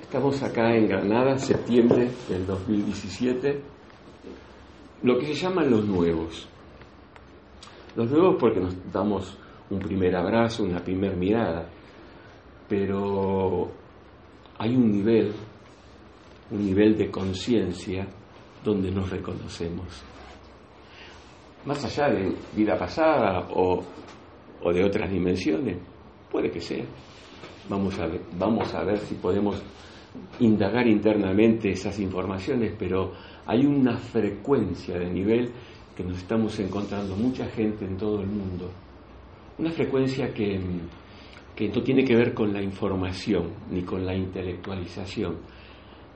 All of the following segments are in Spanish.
Estamos acá en Granada, septiembre del 2017, lo que se llaman los nuevos. Los nuevos porque nos damos un primer abrazo, una primera mirada, pero hay un nivel, un nivel de conciencia donde nos reconocemos. Más allá de vida pasada o, o de otras dimensiones, puede que sea. Vamos a ver, vamos a ver si podemos indagar internamente esas informaciones, pero hay una frecuencia de nivel que nos estamos encontrando mucha gente en todo el mundo. Una frecuencia que, que no tiene que ver con la información ni con la intelectualización,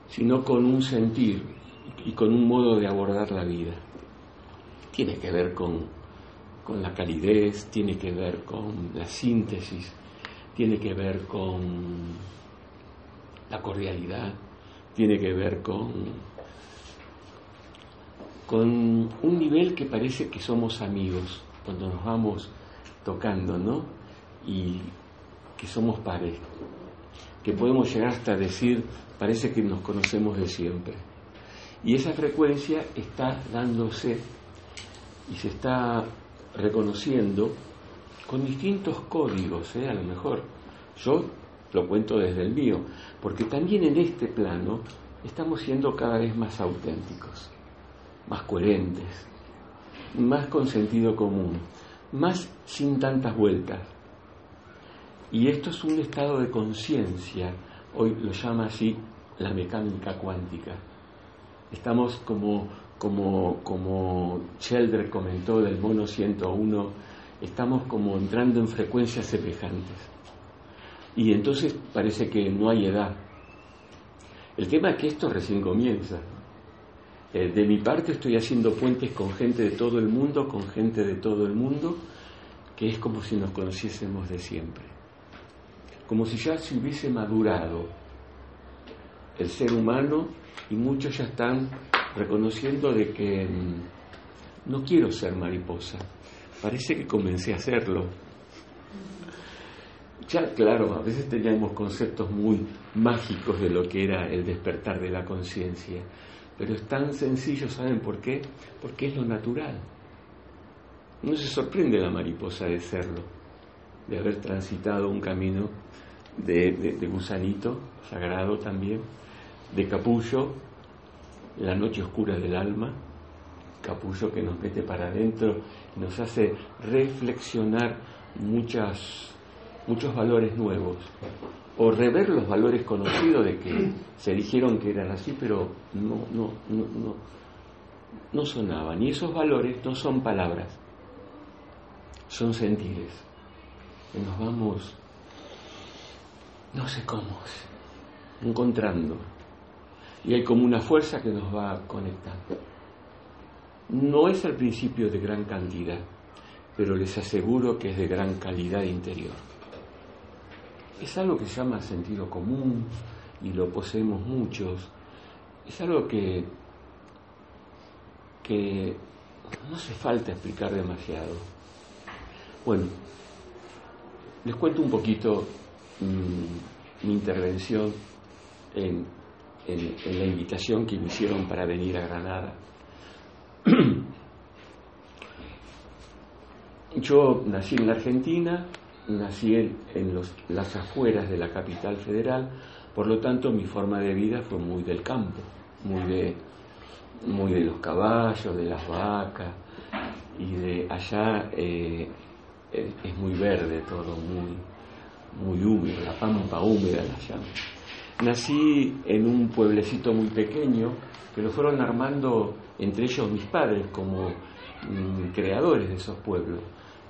sino con un sentir y con un modo de abordar la vida. Tiene que ver con, con la calidez, tiene que ver con la síntesis, tiene que ver con la cordialidad, tiene que ver con, con un nivel que parece que somos amigos cuando nos vamos tocando, ¿no? Y que somos pares, que podemos llegar hasta decir, parece que nos conocemos de siempre. Y esa frecuencia está dándose y se está reconociendo con distintos códigos, ¿eh? a lo mejor. Yo lo cuento desde el mío, porque también en este plano estamos siendo cada vez más auténticos, más coherentes, más con sentido común, más sin tantas vueltas. Y esto es un estado de conciencia, hoy lo llama así la mecánica cuántica. Estamos como, como, como comentó del mono 101, estamos como entrando en frecuencias semejantes y entonces parece que no hay edad. El tema es que esto recién comienza. Eh, de mi parte estoy haciendo puentes con gente de todo el mundo, con gente de todo el mundo, que es como si nos conociésemos de siempre. Como si ya se hubiese madurado el ser humano y muchos ya están reconociendo de que mm, no quiero ser mariposa. Parece que comencé a hacerlo ya, claro, a veces teníamos conceptos muy mágicos de lo que era el despertar de la conciencia, pero es tan sencillo, ¿saben por qué? Porque es lo natural. No se sorprende la mariposa de serlo, de haber transitado un camino de, de gusanito, sagrado también, de capullo, la noche oscura del alma, capullo que nos mete para adentro y nos hace reflexionar muchas muchos valores nuevos, o rever los valores conocidos de que se dijeron que eran así, pero no, no, no, no, no sonaban. Y esos valores no son palabras, son sentires. Que nos vamos, no sé cómo, encontrando. Y hay como una fuerza que nos va conectando. No es al principio de gran cantidad, pero les aseguro que es de gran calidad interior es algo que se llama sentido común y lo poseemos muchos. Es algo que, que no hace falta explicar demasiado. Bueno, les cuento un poquito mm, mi intervención en, en la invitación que me hicieron para venir a Granada. Yo nací en la Argentina, nací en, las afueras de la capital federal, por lo tanto mi forma de vida fue muy del campo, muy de, muy de los caballos, de las vacas, y de allá eh, es muy verde todo, muy, muy húmedo, la pampa húmeda la llaman. Nací en un pueblecito muy pequeño que lo fueron armando entre ellos mis padres como mm, creadores de esos pueblos.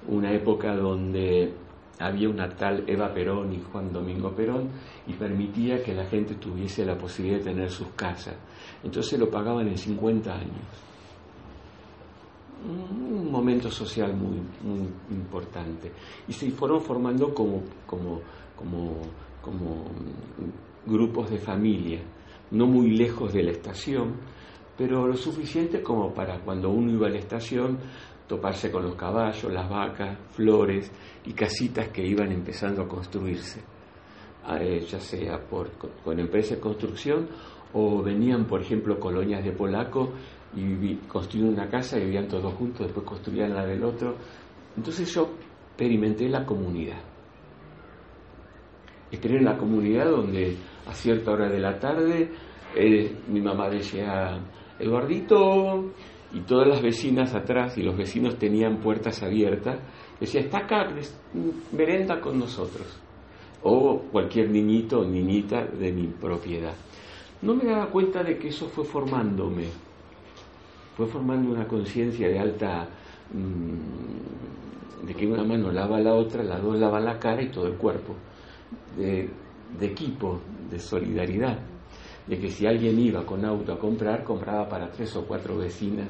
Una época donde había una tal Eva Perón y Juan Domingo Perón y permitía que la gente tuviese la posibilidad de tener sus casas. Entonces lo pagaban en 50 años. Un momento social muy, muy importante. Y se fueron formando como, como, como, como grupos de familia, no muy lejos de la estación, pero lo suficiente como para cuando uno iba a la estación toparse con los caballos, las vacas, flores y casitas que iban empezando a construirse. eh, ya sea por, con, empresas de construcción o venían, por ejemplo, colonias de polacos y construían una casa y vivían todos juntos, después construían la del otro. Entonces yo experimenté la comunidad. Esperé en la comunidad donde a cierta hora de la tarde eh, mi mamá decía, Eduardito, y todas las vecinas atrás y los vecinos tenían puertas abiertas, decía, está acá, merenda con nosotros. O cualquier niñito o niñita de mi propiedad. No me daba cuenta de que eso fue formándome, fue formando una conciencia de alta, mm, de que una mano lava la otra, la dos lava la cara y todo el cuerpo, de equipo, de solidaridad de que si alguien iba con auto a comprar, compraba para tres o cuatro vecinas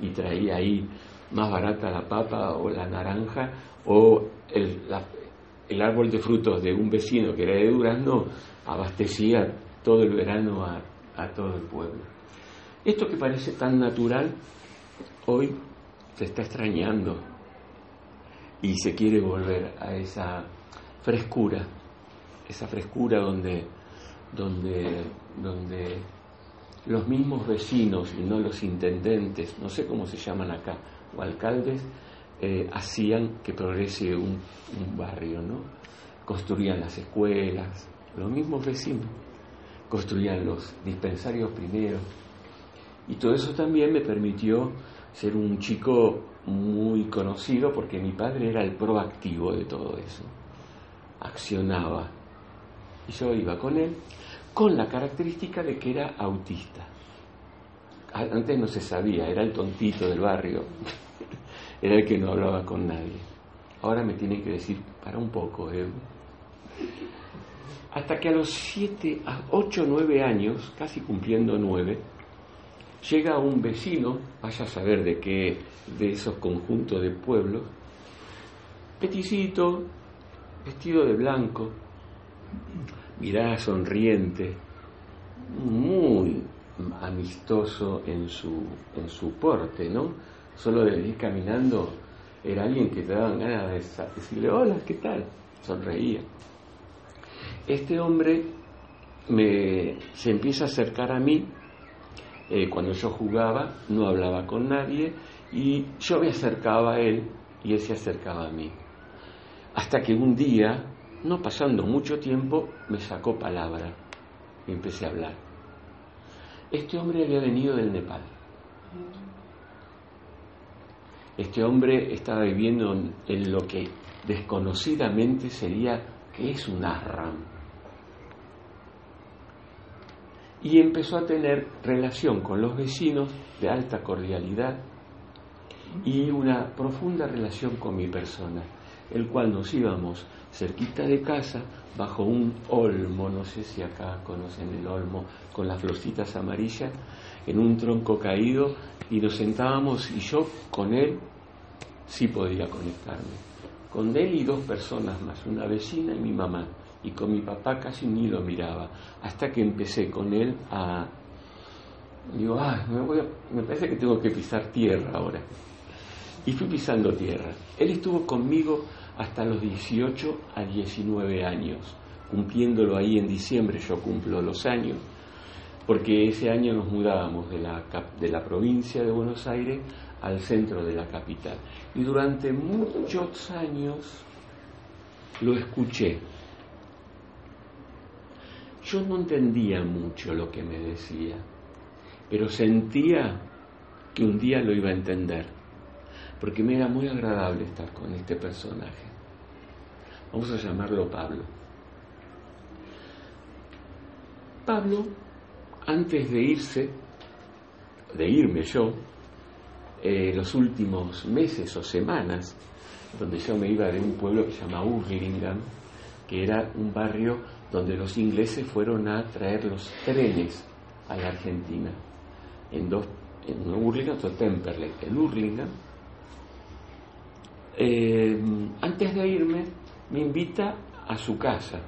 y traía ahí más barata la papa o la naranja o el, árbol de frutos de un vecino que era de Durazno abastecía todo el verano a todo el pueblo. Esto que parece tan natural, hoy se está extrañando y se quiere volver a esa frescura, esa frescura donde, donde, donde los mismos vecinos y no los intendentes, no sé cómo se llaman acá, o alcaldes, eh, hacían que progrese un, barrio, ¿no? Construían las escuelas, los mismos vecinos, construían los dispensarios primero. Y todo eso también me permitió ser un chico muy conocido porque mi padre era el proactivo de todo eso. Accionaba. Y yo iba con él con la característica de que era autista. Antes no se sabía, era el tontito del barrio, era el que no hablaba con nadie. Ahora me tiene que decir, para un poco, ¿eh? Hasta que a los 7, a 8, 9 años, casi cumpliendo 9, llega un vecino, vaya a saber de qué, de esos conjuntos de pueblos, peticito, vestido de blanco, mirada sonriente, muy amistoso en su, en su porte, ¿no? Solo de ir caminando era alguien que te daban ganas de decirle, hola, ¿qué tal? Sonreía. Este hombre se empieza a acercar a mí eh, cuando yo jugaba, no hablaba con nadie y yo me acercaba a él y él se acercaba a mí. Hasta que un día no pasando mucho tiempo, me sacó palabra y empecé a hablar. Este hombre había venido del Nepal. Este hombre estaba viviendo en lo que desconocidamente sería que es un asram. Y empezó a tener relación con los vecinos de alta cordialidad y una profunda relación con mi persona, el cual nos íbamos cerquita de casa, bajo un olmo, no sé si acá conocen el olmo, con las florcitas amarillas, en un tronco caído, y nos sentábamos y yo con él sí podía conectarme. Con él y dos personas más, una vecina y mi mamá, y con mi papá casi ni lo miraba, hasta que empecé con él a... Digo, ah, me, voy me parece que tengo que pisar tierra ahora. Y fui pisando tierra. Él estuvo conmigo hasta los 18 a 19 años, cumpliéndolo ahí en diciembre, yo cumplo los años, porque ese año nos mudábamos de la, de la provincia de Buenos Aires al centro de la capital. Y durante muchos años lo escuché. Yo no entendía mucho lo que me decía, pero sentía que un día lo iba a entender, porque me era muy agradable estar con este personaje. Vamos a llamarlo Pablo. Pablo, antes de irse, de irme yo, eh, los últimos meses o semanas, donde yo me iba de un pueblo que se llama Urlingan, que era un barrio donde los ingleses fueron a traer los trenes a la Argentina, en dos, en otro Temperley, en Urlingan. Eh, antes de irme, me invita a su casa,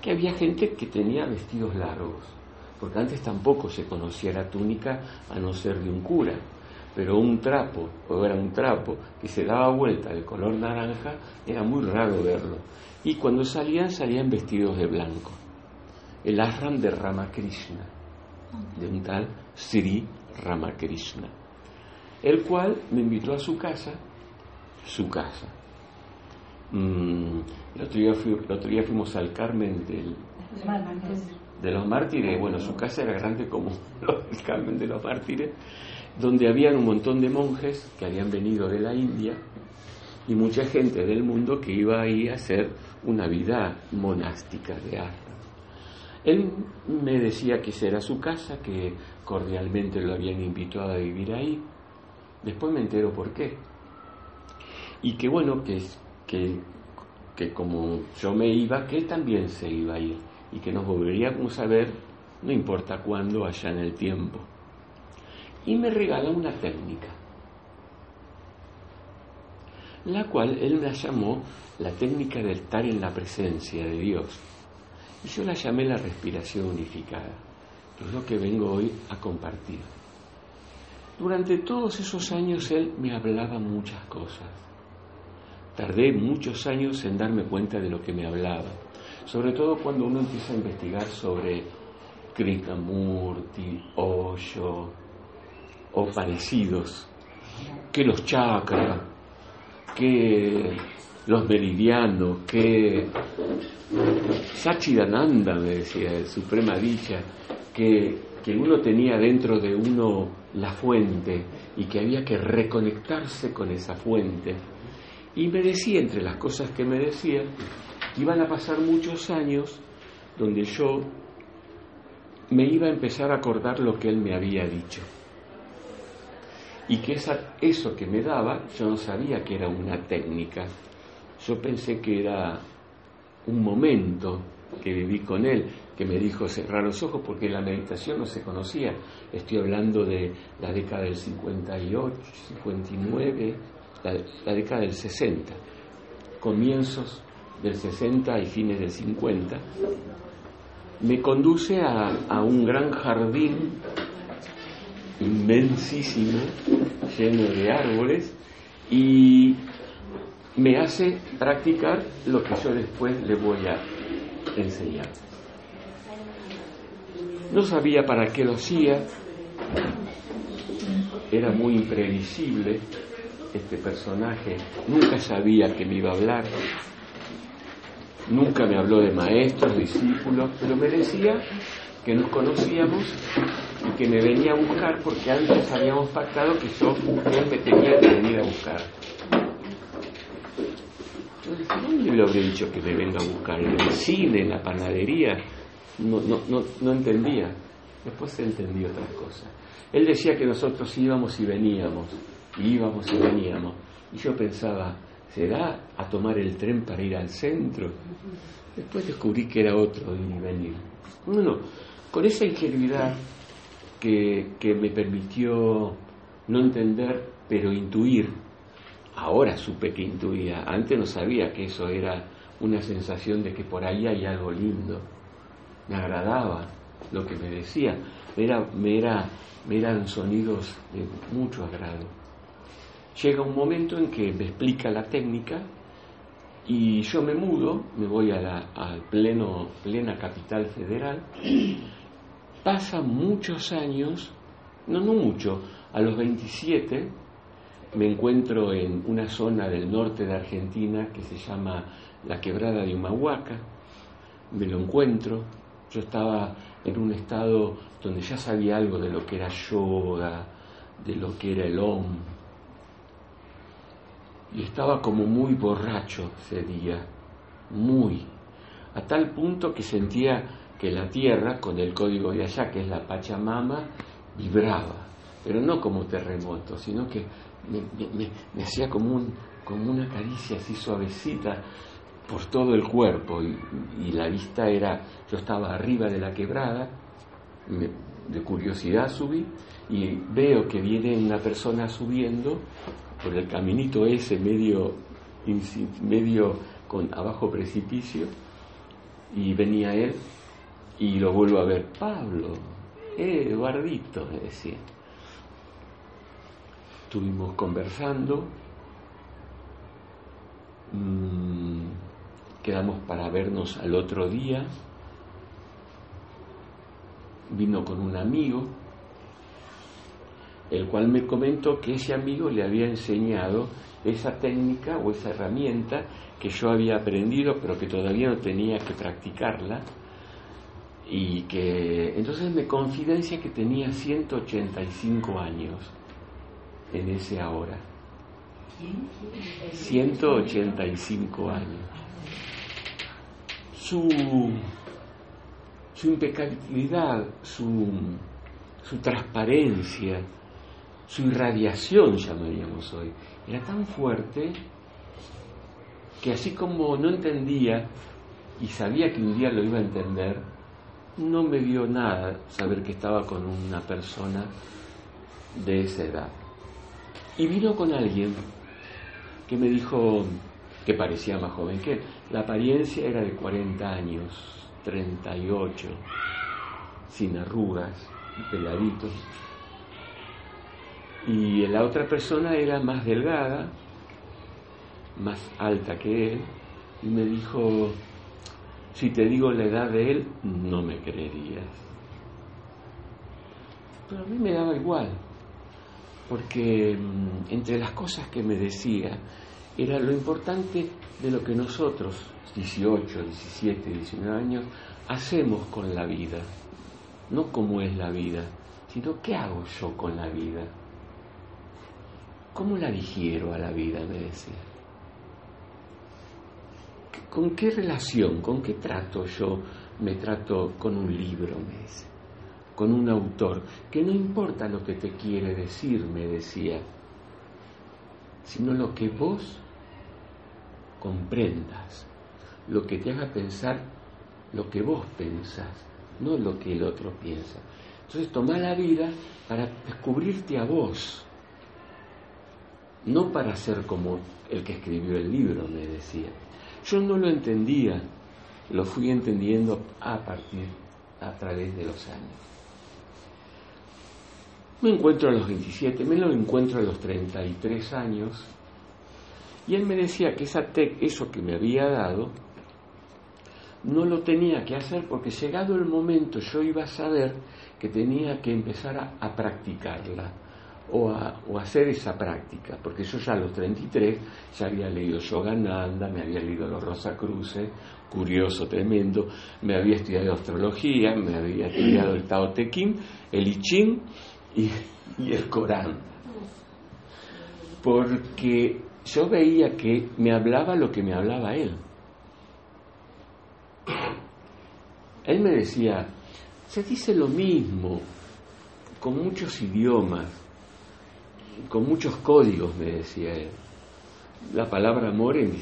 que había gente que tenía vestidos largos, porque antes tampoco se conocía la túnica a no ser de un cura. pero un trapo, o era un trapo que se daba vuelta de color naranja, era muy raro verlo. Y cuando salían, salían vestidos de blanco. El ashram de Ramakrishna, de un tal Sri Ramakrishna, el cual me invitó a su casa, su casa. Mm, el, otro día el, otro día fuimos al Carmen del, de los mártires, bueno, su casa era grande como el Carmen de los mártires, donde habían un montón de monjes que habían venido de la India y mucha gente del mundo que iba ahí a hacer una vida monástica de arte. Él me decía que esa era su casa, que cordialmente lo habían invitado a vivir ahí. Después me entero por qué. Y que bueno, que, que, que como yo me iba, que él también se iba a ir y que nos volveríamos a ver, no importa cuándo, allá en el tiempo. Y me regala una técnica, la cual él la llamó la técnica de estar en la presencia de Dios. Y yo la llamé la respiración unificada, es lo que vengo hoy a compartir. Durante todos esos años él me hablaba muchas cosas. Tardé muchos años en darme cuenta de lo que me hablaba sobre todo cuando uno empieza a investigar sobre Krishnamurti, Osho o parecidos, que los chakras, que los meridianos, que Sachidananda, me decía, el Suprema Dicha, que, que uno tenía dentro de uno la fuente y que había que reconectarse con esa fuente. Y me decía, entre las cosas que me decía, iban a pasar muchos años donde yo me iba a empezar a acordar lo que él me había dicho. Y que esa, eso que me daba, yo no sabía que era una técnica. Yo pensé que era un momento que viví con él, que me dijo cerrar los ojos porque la meditación no se conocía. Estoy hablando de la década del 58, 59, la, década del 60, comienzos del 60 y fines del 50, me conduce a, un gran jardín inmensísimo, lleno de árboles, y me hace practicar lo que yo después le voy a enseñar. No sabía para qué lo hacía, era muy imprevisible este personaje, nunca sabía que me iba a hablar, Nunca me habló de maestros, discípulos, pero me decía que nos conocíamos y que me venía a buscar porque antes habíamos pactado que yo, me tenía que venir a buscar. ¿dónde le habría dicho que me venga a buscar? ¿En el cine, en la panadería? No, no, entendía. Después se entendió otras cosas. Él decía que nosotros íbamos y veníamos, íbamos y veníamos. Y yo pensaba, ¿será a tomar el tren para ir al centro? Después descubrí que era otro ir y venir. Bueno, con esa ingenuidad que, que me permitió no entender, pero intuir, ahora supe que intuía, antes no sabía que eso era una sensación de que por ahí hay algo lindo, me agradaba lo que me decía, era, me, era, me eran sonidos de mucho agrado llega un momento en que me explica la técnica y yo me mudo, me voy a la pleno, plena capital federal. Pasan muchos años, no, no mucho, a los 27 me encuentro en una zona del norte de Argentina que se llama la quebrada de Humahuaca, me lo encuentro, yo estaba en un estado donde ya sabía algo de lo que era yoga, de lo que era el OM, y estaba como muy borracho ese día, muy, a tal punto que sentía que la tierra, con el código de allá, que es la Pachamama, vibraba, pero no como terremoto, sino que me, hacía como, un, como una caricia así suavecita por todo el cuerpo y, y, la vista era, yo estaba arriba de la quebrada, de curiosidad subí y veo que viene una persona subiendo por el caminito ese medio, medio con abajo precipicio y venía él y lo vuelvo a ver, Pablo, eh, Eduardito, me decía. estuvimos conversando, mm, quedamos para vernos al otro día, vino con un amigo, el cual me comentó que ese amigo le había enseñado esa técnica o esa herramienta que yo había aprendido pero que todavía no tenía que practicarla y que entonces me confidencia que tenía 185 años en ese ahora. 185 años. Su, su impecabilidad, su, su transparencia, su irradiación, llamaríamos hoy, era tan fuerte que así como no entendía y sabía que un día lo iba a entender, no me dio nada saber que estaba con una persona de esa edad. Y vino con alguien que me dijo que parecía más joven que él. La apariencia era de 40 años, 38, sin arrugas, peladitos. Y la otra persona era más delgada, más alta que él, y me dijo, si te digo la edad de él, no me creerías. Pero a mí me daba igual, porque mm, entre las cosas que me decía era lo importante de lo que nosotros, 18, 17, 19 años, hacemos con la vida. No cómo es la vida, sino qué hago yo con la vida. ¿Cómo la digiero a la vida? me decía. ¿Con qué relación, con qué trato yo me trato con un libro, me dice? Con un autor, que no importa lo que te quiere decir, me decía, sino lo que vos comprendas, lo que te haga pensar lo que vos pensás, no lo que el otro piensa. Entonces toma la vida para descubrirte a vos, no para ser como el que escribió el libro, me decía. Yo no lo entendía, lo fui entendiendo a partir, a través de los años. Me encuentro a los 27, me lo encuentro a los 33 años, y él me decía que esa eso que me había dado, no lo tenía que hacer porque llegado el momento yo iba a saber que tenía que empezar a practicarla o, a, o hacer esa práctica, porque yo ya a los 33 ya había leído Yogananda, me había leído los Rosacruces, curioso, tremendo, me había estudiado astrología, me había estudiado el Tao Te Ching, el I Ching y, y el Corán. Porque yo veía que me hablaba lo que me hablaba él. Él me decía, se dice lo mismo, con muchos idiomas, con muchos códigos, me decía él. La palabra amor en,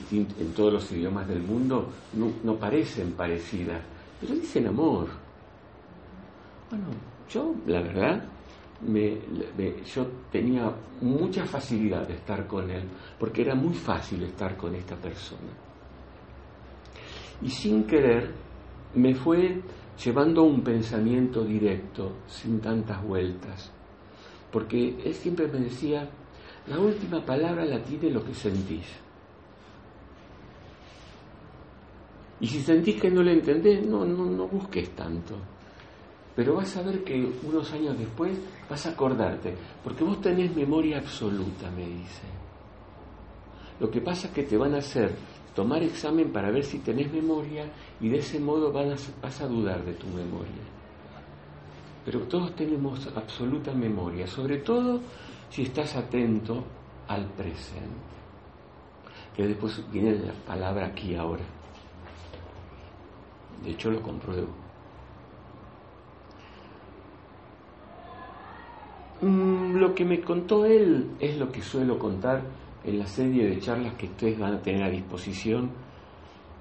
todos los idiomas del mundo no, parecen parecidas, pero dicen amor. Bueno, yo, la verdad, me, yo tenía mucha facilidad de estar con él, porque era muy fácil estar con esta persona. Y sin querer me fue llevando a un pensamiento directo, sin tantas vueltas porque él siempre me decía, la última palabra la tiene lo que sentís. Y si sentís que no le entendés, no, no, no busques tanto. Pero vas a ver que unos años después vas a acordarte, porque vos tenés memoria absoluta, me dice. Lo que pasa es que te van a hacer tomar examen para ver si tenés memoria y de ese modo vas a dudar de tu memoria pero todos tenemos absoluta memoria, sobre todo si estás atento al presente. Que después viene la palabra aquí ahora. De hecho lo compruebo. Mm, lo que me contó él es lo que suelo contar en la serie de charlas que ustedes van a tener a disposición.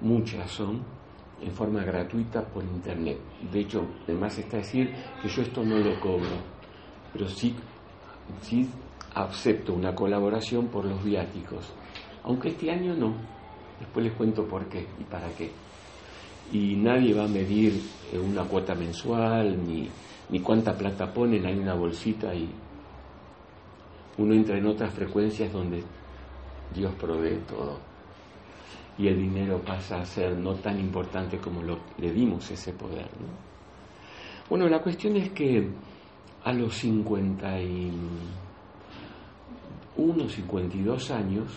Muchas son en forma gratuita por internet. De hecho, además está decir que yo esto no lo cobro, pero sí, sí acepto una colaboración por los viáticos. Aunque este año no. Después les cuento por qué y para qué. Y nadie va a medir eh, una cuota mensual ni, ni cuánta plata ponen, hay una bolsita y uno entra en otras frecuencias donde Dios provee todo. Y el dinero pasa a ser no tan importante como lo, le dimos ese poder. Bueno, la cuestión es que a los 51, 52 años,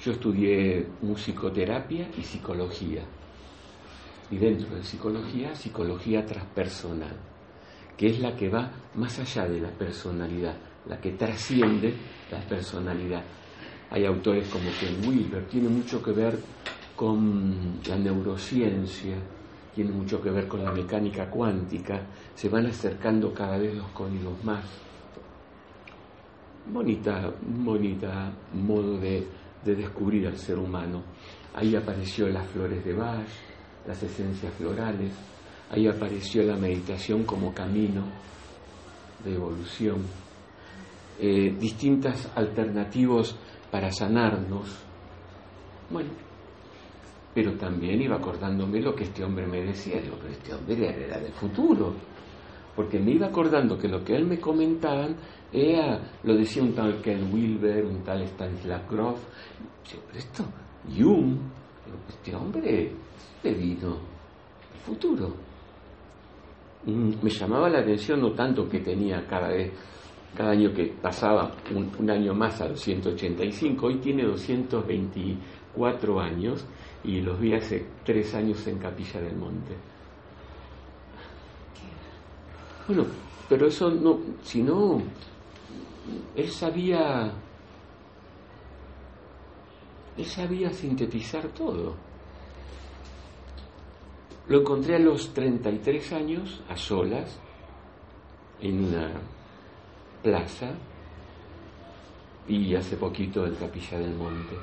yo estudié musicoterapia y psicología. Y dentro de psicología, psicología transpersonal, que es la que va más allá de la personalidad, la que trasciende la personalidad. Hay autores como Ken Wilber, tiene mucho que ver con la neurociencia, tiene mucho que ver con la mecánica cuántica, se van acercando cada vez los códigos más. Bonita, bonita modo de, de descubrir al ser humano. Ahí apareció las flores de Bach, las esencias florales, ahí apareció la meditación como camino de evolución, eh, distintas alternativas para sanarnos. Bueno, pero también iba acordándome lo que este hombre me decía, digo, pero este hombre era del futuro, porque me iba acordando que lo que él me comentaban era, lo decía un tal Ken Wilber, un tal Stanislav Grof, pero esto, Jung, este hombre le vino el futuro. Mm, me llamaba la atención no tanto que tenía cada vez cada año que pasaba un, año más a los 185, hoy tiene 224 años y los vi hace tres años en Capilla del Monte. Bueno, pero eso no, si no, él sabía, él sabía sintetizar todo. Lo encontré a los 33 años, a solas, en una plaza y hace poquito en Capilla del Monte.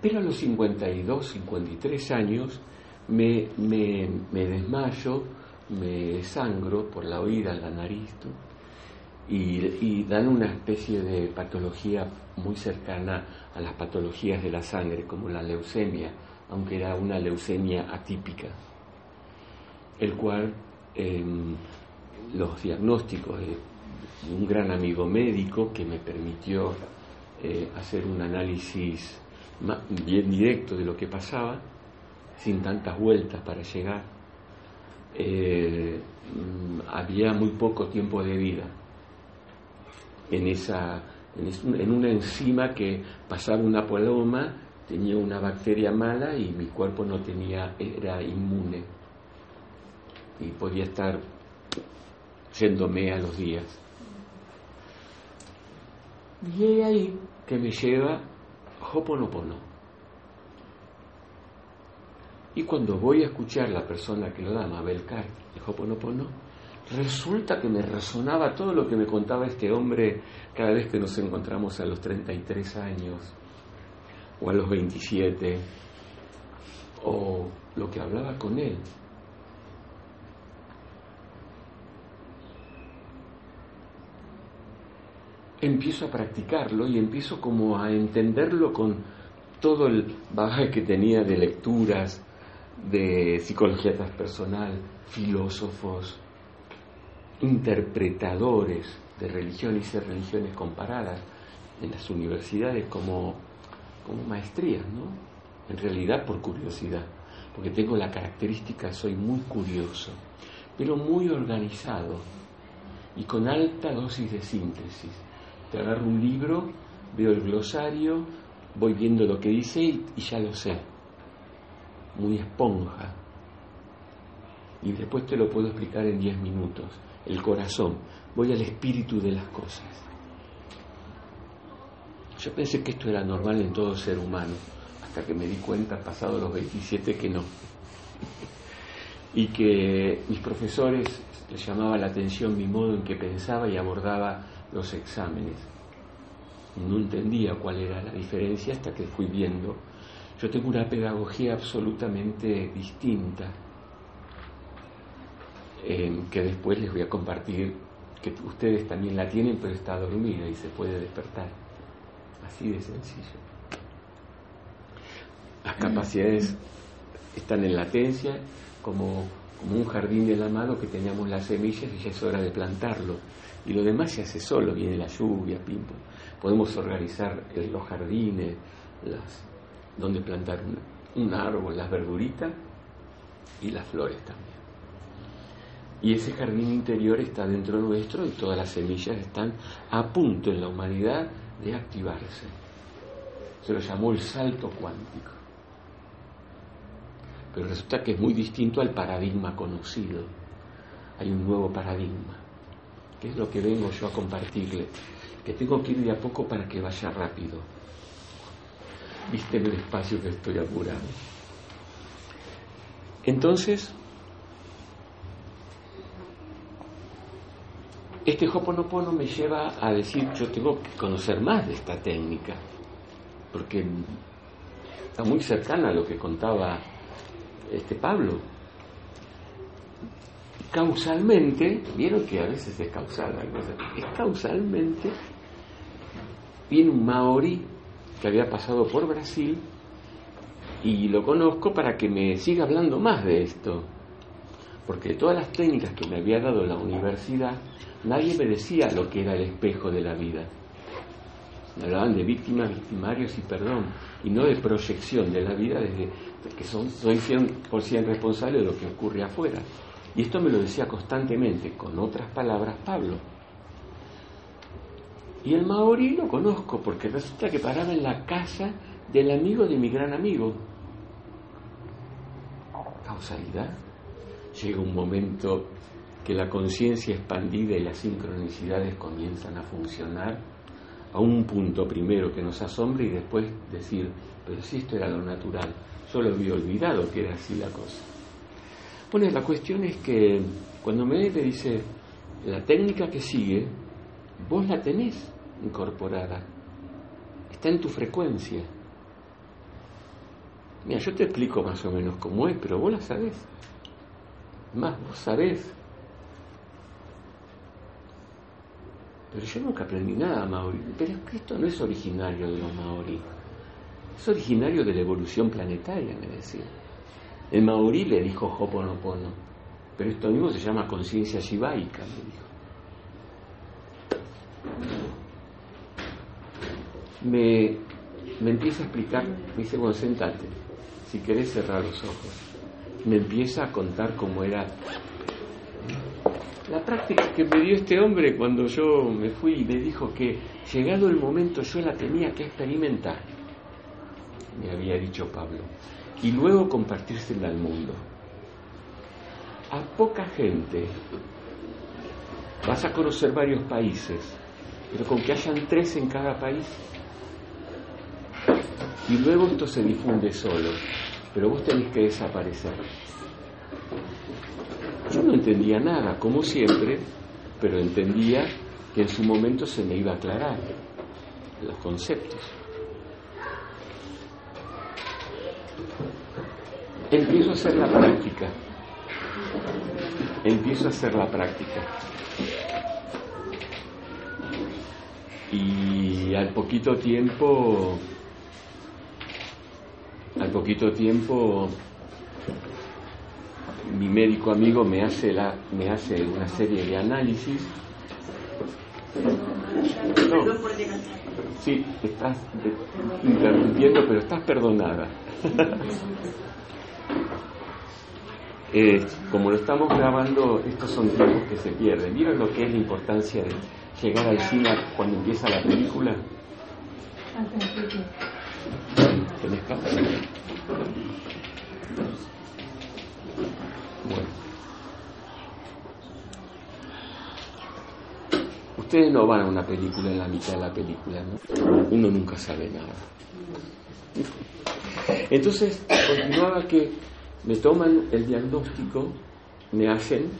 Pero a los 52, 53 años me, me, desmayo, me sangro por la oída la nariz y, y, dan una especie de patología muy cercana a las patologías de la sangre, como la leucemia, aunque era una leucemia atípica, el cual em, los diagnósticos de un gran amigo médico que me permitió eh, hacer un análisis bien directo de lo que pasaba, sin tantas vueltas para llegar. Eh, mm, había muy poco tiempo de vida en, esa, en, una enzima que pasaba una paloma, tenía una bacteria mala y mi cuerpo no tenía, era inmune y podía estar yéndome a los días. Y ahí que me lleva Hoponopono. Y cuando voy a escuchar la persona que lo da, Mabel Carr, Hoponopono, resulta que me resonaba todo lo que me contaba este hombre cada vez que nos encontramos a los 33 años, o a los 27, o lo que hablaba con él. Empiezo a practicarlo y empiezo como a entenderlo con todo el bagaje que tenía de lecturas, de psicología transpersonal, filósofos, interpretadores de religiones y religiones comparadas en las universidades como, como maestrías, ¿no? En realidad por curiosidad, porque tengo la característica, soy muy curioso, pero muy organizado y con alta dosis de síntesis te agarro un libro, veo el glosario, voy viendo lo que dice y, ya lo sé. Muy esponja. Y después te lo puedo explicar en 10 minutos. El corazón. Voy al espíritu de las cosas. Yo pensé que esto era normal en todo ser humano, hasta que me di cuenta, pasado los 27, que no. y que mis profesores les llamaba la atención mi modo en que pensaba y abordaba los exámenes. No entendía cuál era la diferencia hasta que fui viendo. Yo tengo una pedagogía absolutamente distinta, que después les voy a compartir, que ustedes también la tienen, pero está dormida y se puede despertar. Así de sencillo. Las capacidades están en latencia, como como un jardín del amado que teníamos las semillas y ya es hora de plantarlo. Y lo demás se hace solo, viene la lluvia, pim, Podemos organizar los jardines, donde plantar un, árbol, las verduritas y las flores también. Y ese jardín interior está dentro nuestro y todas las semillas están a punto en la humanidad de activarse. Se lo llamó el salto cuántico. Pero resulta que es muy distinto al paradigma conocido. Hay un nuevo paradigma, que es lo que vengo yo a compartirle, que tengo que ir de a poco para que vaya rápido. Viste el espacio que estoy apurado. Entonces, este Hoponopono me lleva a decir, yo tengo que conocer más de esta técnica, porque está muy cercana a lo que contaba este Pablo. Causalmente, vieron que a veces es causal, es causalmente, viene un maori que había pasado por Brasil y lo conozco para que me siga hablando más de esto. Porque todas las técnicas que me había dado la universidad, nadie me decía lo que era el espejo de la vida. Me hablaban de víctimas, victimarios y perdón, y no de proyección de la vida desde que son, soy 100% responsable de lo que ocurre afuera. Y esto me lo decía constantemente, con otras palabras, Pablo. Y el Maori lo conozco porque resulta que paraba en la casa del amigo de mi gran amigo. ¿Causalidad? Llega un momento que la conciencia expandida y las sincronicidades comienzan a funcionar a un punto primero que nos asombre y después decir, pero si esto era lo natural, yo lo había olvidado que era así la cosa. Bueno, la cuestión es que cuando me dice, la técnica que sigue, vos la tenés incorporada, está en tu frecuencia. Mira, yo te explico más o menos cómo es, pero vos la sabés. Más, vos sabés. Pero yo nunca aprendí nada maori. Pero es que esto no es originario de los maorí. Es originario de la evolución planetaria, me decía. El maorí le dijo Hoponopono, pero esto mismo se llama conciencia shivaica, me dijo. Me, me empieza a explicar, me dice, bueno, sentate, si querés cerrar los ojos. Me empieza a contar cómo era la práctica que me dio este hombre cuando yo me fui y me dijo que llegado el momento yo la tenía que experimentar me había dicho Pablo, y luego compartírsela al mundo. A poca gente vas a conocer varios países, pero con que hayan tres en cada país. Y luego esto se difunde solo, pero vos tenés que desaparecer. Yo no entendía nada, como siempre, pero entendía que en su momento se me iba a aclarar los conceptos. Empiezo a hacer la práctica. Empiezo a hacer la práctica. Y al poquito tiempo, al poquito tiempo, mi médico amigo me hace, la, me hace una serie de análisis. sí, estás interrumpiendo, pero estás perdonada. Eh, como lo estamos grabando, estos son tiempos que se pierden. ¿Vieron lo que es la importancia de llegar al cine cuando empieza la película? ¿Tenés Bueno. Ustedes no van a una película en la mitad de la película, ¿no? Uno nunca sabe nada. Entonces, continuaba que me toman el diagnóstico, me hacen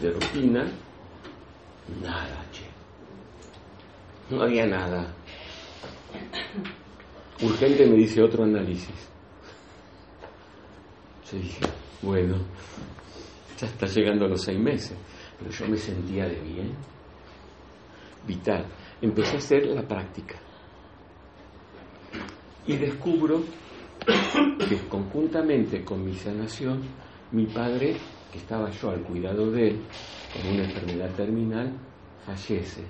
de rutina, nada, che. No había nada. Urgente me dice otro análisis. Yo dije, bueno, ya está llegando a los seis meses, pero yo me sentía de bien, vital. Empecé a hacer la práctica y descubro que conjuntamente con mi sanación, mi padre que estaba yo al cuidado de él, con una enfermedad terminal, fallece.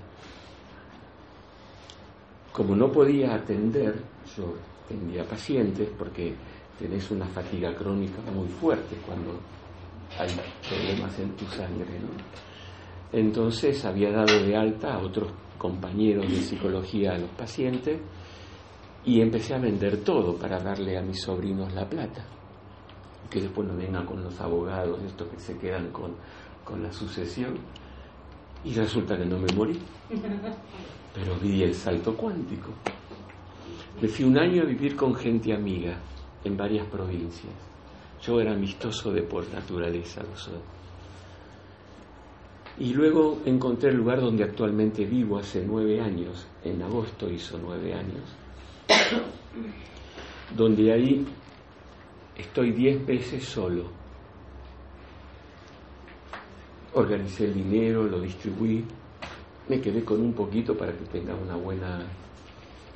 Como no podía atender, yo tenía pacientes porque tenés una fatiga crónica muy fuerte cuando hay problemas en tu sangre. ¿no? Entonces había dado de alta a otros compañeros de psicología a los pacientes y empecé a vender todo para darle a mis sobrinos la plata. Que después no vengan con los abogados, estos que se quedan con, con la sucesión. Y resulta que no me morí. Pero vi el salto cuántico. Me fui un año a vivir con gente amiga en varias provincias. Yo era amistoso de por naturaleza, lo soy. Y luego encontré el lugar donde actualmente vivo hace nueve años. En agosto hizo nueve años. Donde ahí estoy diez veces solo. Organicé el dinero, lo distribuí, me quedé con un poquito para que tenga una buena,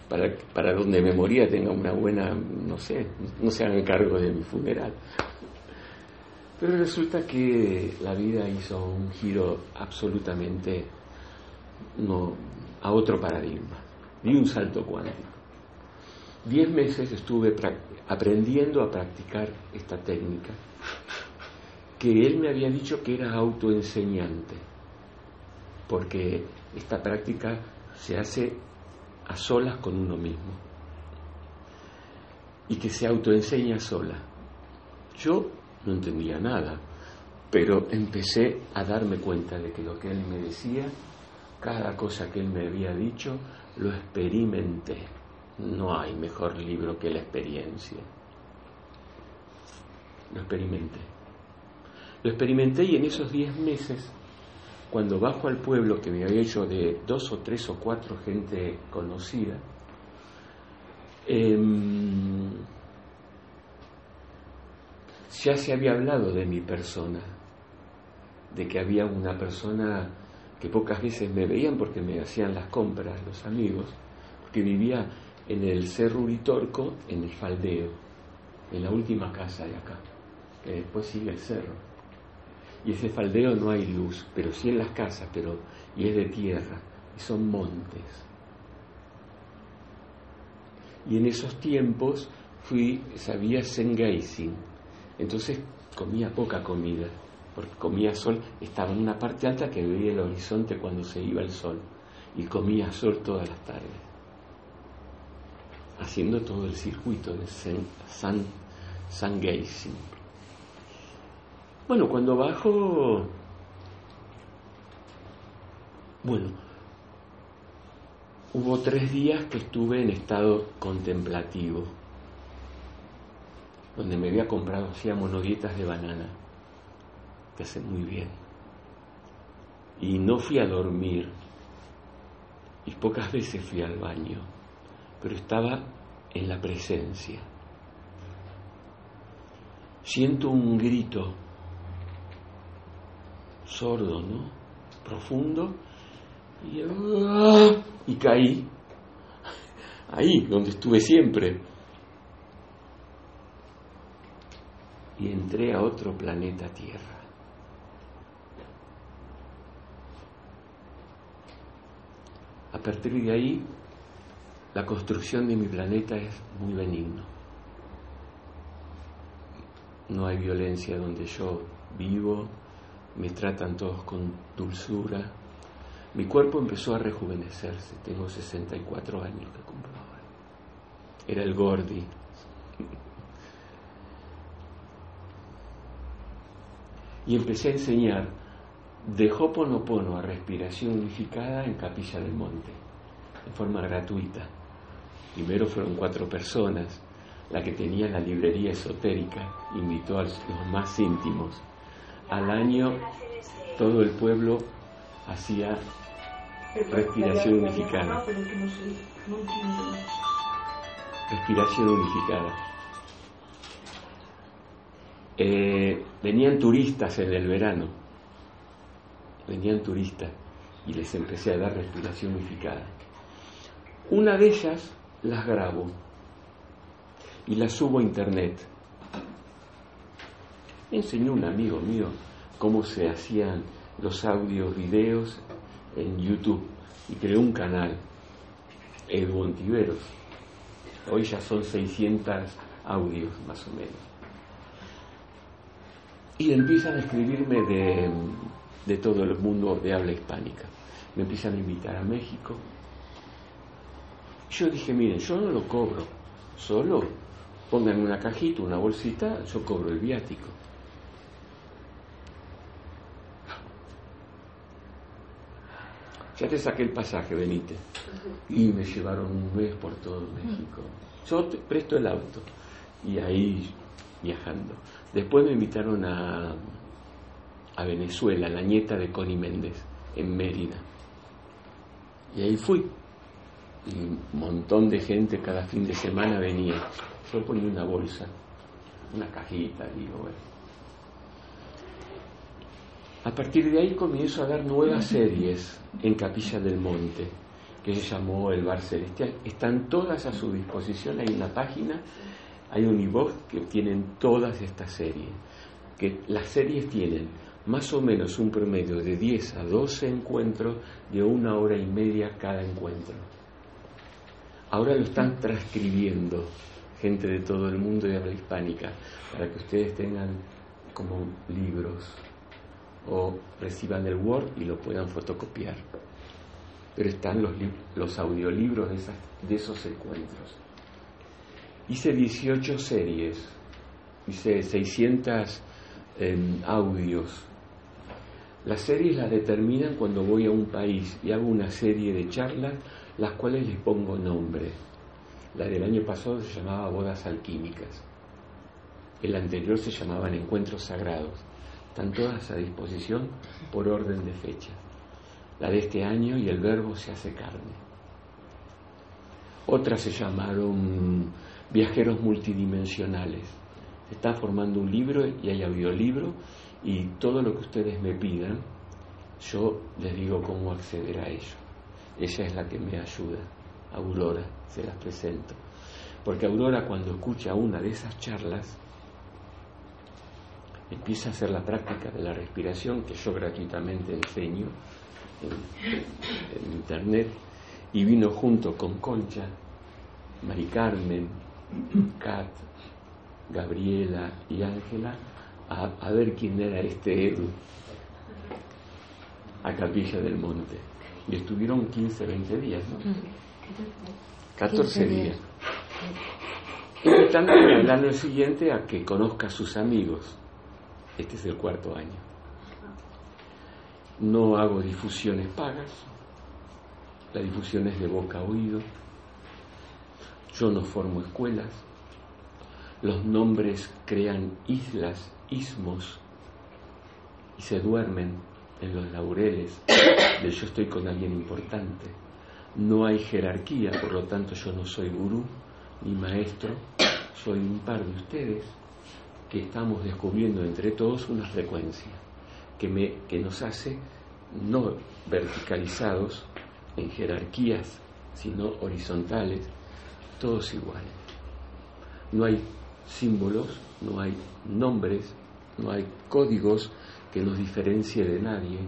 para, para donde me moría tenga una buena, no sé, no se hagan cargo de mi funeral. Pero resulta que la vida hizo un giro absolutamente no, a otro paradigma. Di un salto cuántico. Diez meses estuve aprendiendo a practicar esta técnica, que él me había dicho que era autoenseñante, porque esta práctica se hace a solas con uno mismo y que se autoenseña sola. Yo no entendía nada, pero empecé a darme cuenta de que lo que él me decía, cada cosa que él me había dicho, lo experimenté. No hay mejor libro que la experiencia. Lo experimenté. Lo experimenté y en esos diez meses, cuando bajo al pueblo que me había hecho de dos o tres o cuatro gente conocida, eh, ya se había hablado de mi persona, de que había una persona que pocas veces me veían porque me hacían las compras los amigos, que vivía en el Cerro Uritorco, en el Faldeo, en la última casa de acá, que después sigue el cerro. Y ese faldeo no hay luz, pero sí en las casas, pero y es de tierra, y son montes. Y en esos tiempos fui, sabía Sengeising, entonces comía poca comida, porque comía sol, estaba en una parte alta que veía el horizonte cuando se iba el sol, y comía sol todas las tardes, haciendo todo el circuito de San, San, Bueno, cuando bajo, bueno, hubo tres días que estuve en estado contemplativo donde me había comprado, hacía monodietas de banana, que hace muy bien. Y no fui a dormir, y pocas veces fui al baño, pero estaba en la presencia. Siento un grito sordo, ¿no? Profundo, y, ¡ah! y caí, ahí donde estuve siempre y entré a otro planeta Tierra. A partir de ahí, la construcción de mi planeta es muy benigno. No hay violencia donde yo vivo, me tratan todos con dulzura. Mi cuerpo empezó a rejuvenecerse, tengo 64 años que cumplo. Era el Gordi, y empecé a enseñar de Hoponopono a respiración unificada en Capilla del Monte, en forma gratuita. Primero fueron cuatro personas, la que tenía la librería esotérica invitó a los más íntimos. Al año todo el pueblo hacía respiración unificada. Respiración unificada. Eh, venían turistas en el verano, venían turistas y les empecé a dar respiración unificada. Una de ellas las grabo y las subo a internet. Me enseñó un amigo mío cómo se hacían los audios, videos en YouTube y creó un canal, Edu Ontiveros. Hoy ya son 600 audios más o menos. Y empiezan a escribirme de, de todo el mundo de habla hispánica. Me empiezan a invitar a México. Yo dije, miren, yo no lo cobro, solo pongan una cajita, una bolsita, yo cobro el viático. Ya te saqué el pasaje, venite. Y me llevaron un mes por todo México. Yo te presto el auto. Y ahí viajando. Después me invitaron a, a Venezuela, la nieta de Connie Méndez, en Mérida. Y ahí fui. Y un montón de gente cada fin de semana venía. Yo ponía una bolsa, una cajita, digo, bueno. A partir de ahí comienzo a dar nuevas series en Capilla del Monte, que se llamó El Bar Celestial. Están todas a su disposición, hay una página, hay un e que tienen todas estas series. Que las series tienen más o menos un promedio de 10 a 12 encuentros de una hora y media cada encuentro. Ahora lo están transcribiendo gente de todo el mundo de habla hispánica para que ustedes tengan como libros o reciban el Word y lo puedan fotocopiar. Pero están los, los audiolibros de, de esos encuentros. Hice 18 series, hice 600 em, audios. Las series las determinan cuando voy a un país y hago una serie de charlas, las cuales les pongo nombre. La del año pasado se llamaba Bodas Alquímicas. El anterior se llamaban Encuentros Sagrados. Están todas a disposición por orden de fecha. La de este año y el verbo se hace carne. Otras se llamaron Viajeros Multidimensionales. Se está formando un libro y hay audiolibro y todo lo que ustedes me pidan, yo les digo cómo acceder a ello. Ella es la que me ayuda, Aurora, se las presento. Porque Aurora cuando escucha una de esas charlas, empieza a hacer la práctica de la respiración que yo gratuitamente enseño en, internet y vino junto con Concha, Mari Carmen, Kat, Gabriela y Ángela a, ver quién era este Edu a Capilla del Monte. Y estuvieron 15, 20 días, ¿no? 14 días. Invitándome al año siguiente a que conozca a sus amigos. Este es el cuarto año. No hago difusiones pagas. La difusión es de boca a oído. Yo no formo escuelas. Los nombres crean islas, ismos, y se duermen en los laureles de yo estoy con alguien importante. No hay jerarquía, por lo tanto yo no soy gurú ni maestro, soy un par de ustedes que estamos descubriendo entre todos una frecuencia que, me, que nos hace no verticalizados en jerarquías, sino horizontales, todos iguales. No hay símbolos, no hay nombres, no hay códigos que nos diferencie de nadie.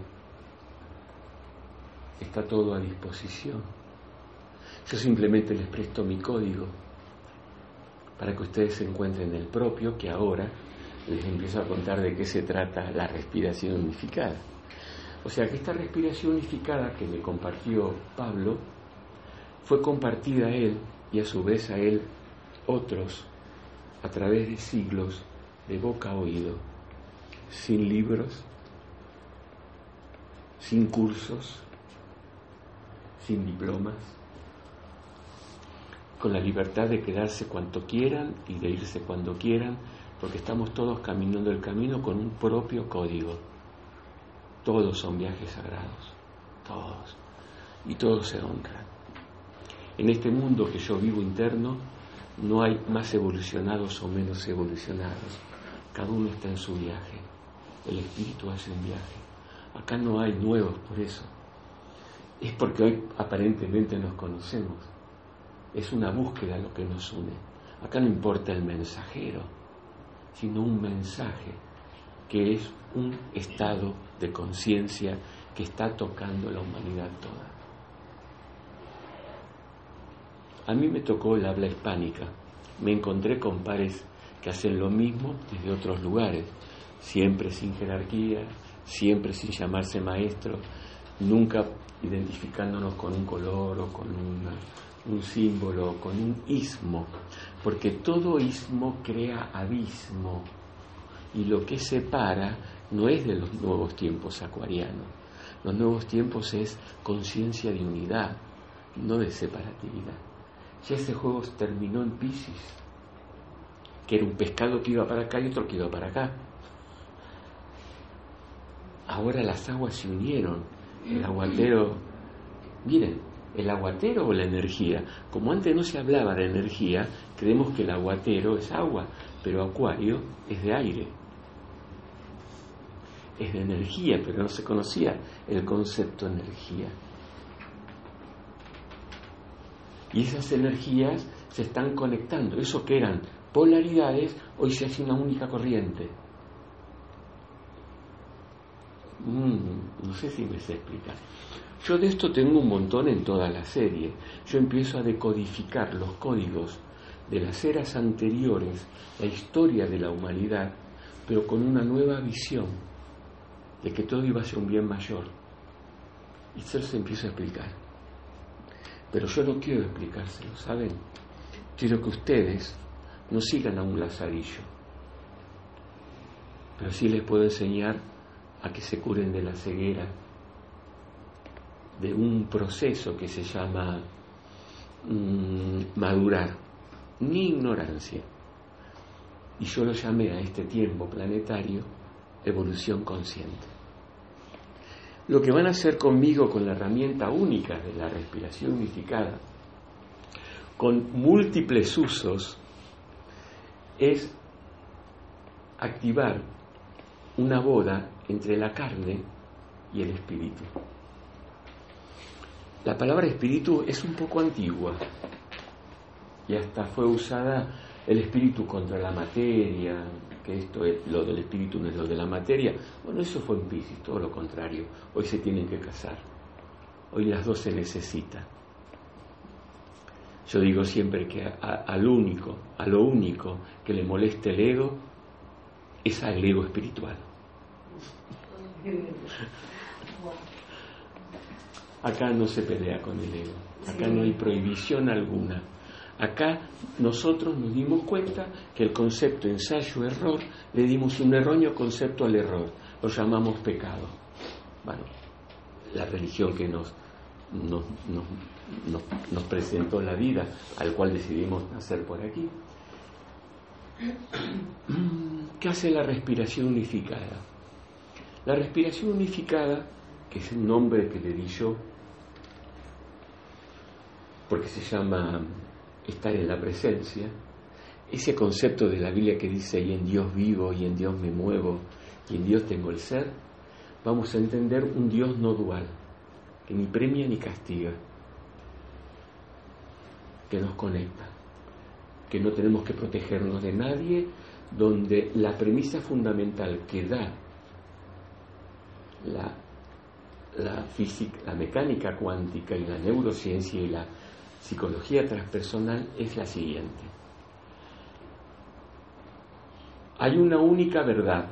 Está todo a disposición. Yo simplemente les presto mi código para que ustedes se encuentren el propio, que ahora les empiezo a contar de qué se trata la respiración unificada. O sea que esta respiración unificada que me compartió Pablo fue compartida a él y a su vez a él otros a través de siglos de boca a oído, sin libros, sin cursos, sin diplomas, con la libertad de quedarse cuanto quieran y de irse cuando quieran, porque estamos todos caminando el camino con un propio código. Todos son viajes sagrados, todos, y todos se honran. En este mundo que yo vivo interno, no hay más evolucionados o menos evolucionados. Cada uno está en su viaje. El espíritu hace un viaje. Acá no hay nuevos por eso. Es porque hoy aparentemente nos conocemos es una búsqueda lo que nos une. Acá no importa el mensajero, sino un mensaje que es un estado de conciencia que está tocando la humanidad toda. A mí me tocó el habla hispánica, me encontré con pares que hacen lo mismo desde otros lugares, siempre sin jerarquía, siempre sin llamarse maestro, nunca identificándonos con un color o con un símbolo, o con un ismo, porque todo ismo crea abismo y lo que separa no es de los nuevos tiempos acuarianos, los nuevos tiempos es conciencia de unidad, no de separatividad. Ya ese juego terminó en Pisces, que era un pescado que iba para acá y otro que iba para acá. Ahora las aguas se unieron. El aguatero, miren, el aguatero o la energía. Como antes no se hablaba de energía, creemos que el aguatero es agua, pero acuario es de aire. Es de energía, pero no se conocía el concepto energía. Y esas energías se están conectando. Eso que eran polaridades, hoy se hace una única corriente. Mm, no sé si me sé explicar. Yo de esto tengo un montón en toda la serie. Yo empiezo a decodificar los códigos de las eras anteriores, la historia de la humanidad, pero con una nueva visión de que todo iba a ser un bien mayor. Y se los empiezo a explicar. Pero yo no quiero explicárselo, ¿saben? Quiero que ustedes no sigan a un lazarillo. Pero sí les puedo enseñar a que se curen de la ceguera, de un proceso que se llama mm, madurar, ni ignorancia. Y yo lo llamé a este tiempo planetario evolución consciente. Lo que van a hacer conmigo con la herramienta única de la respiración unificada, con múltiples usos, es activar una boda entre la carne y el espíritu. La palabra espíritu es un poco antigua y hasta fue usada el espíritu contra la materia, que esto es lo del espíritu no es lo de la materia. Bueno, eso fue en Pisces, todo lo contrario. Hoy se tienen que casar. Hoy las dos se necesitan. Yo digo siempre que al único, a lo único que le moleste el ego es al ego espiritual. Acá no se pelea con el ego, acá no hay prohibición alguna Acá nosotros nos dimos cuenta que el concepto ensayo-error le dimos un erróneo concepto al error, lo llamamos pecado. Bueno, la religión que nos, nos, nos, presentó la vida, al cual decidimos nacer por aquí. ¿Qué hace la respiración unificada? La respiración unificada, que es el nombre que le di yo, porque se llama estar en la presencia, ese concepto de la Biblia que dice, y en Dios vivo, y en Dios me muevo, y en Dios tengo el ser, vamos a entender un Dios no dual, que ni premia ni castiga, que nos conecta, que no tenemos que protegernos de nadie, donde la premisa fundamental que da la, física, la mecánica cuántica y la neurociencia y la psicología transpersonal es la siguiente. Hay una única verdad,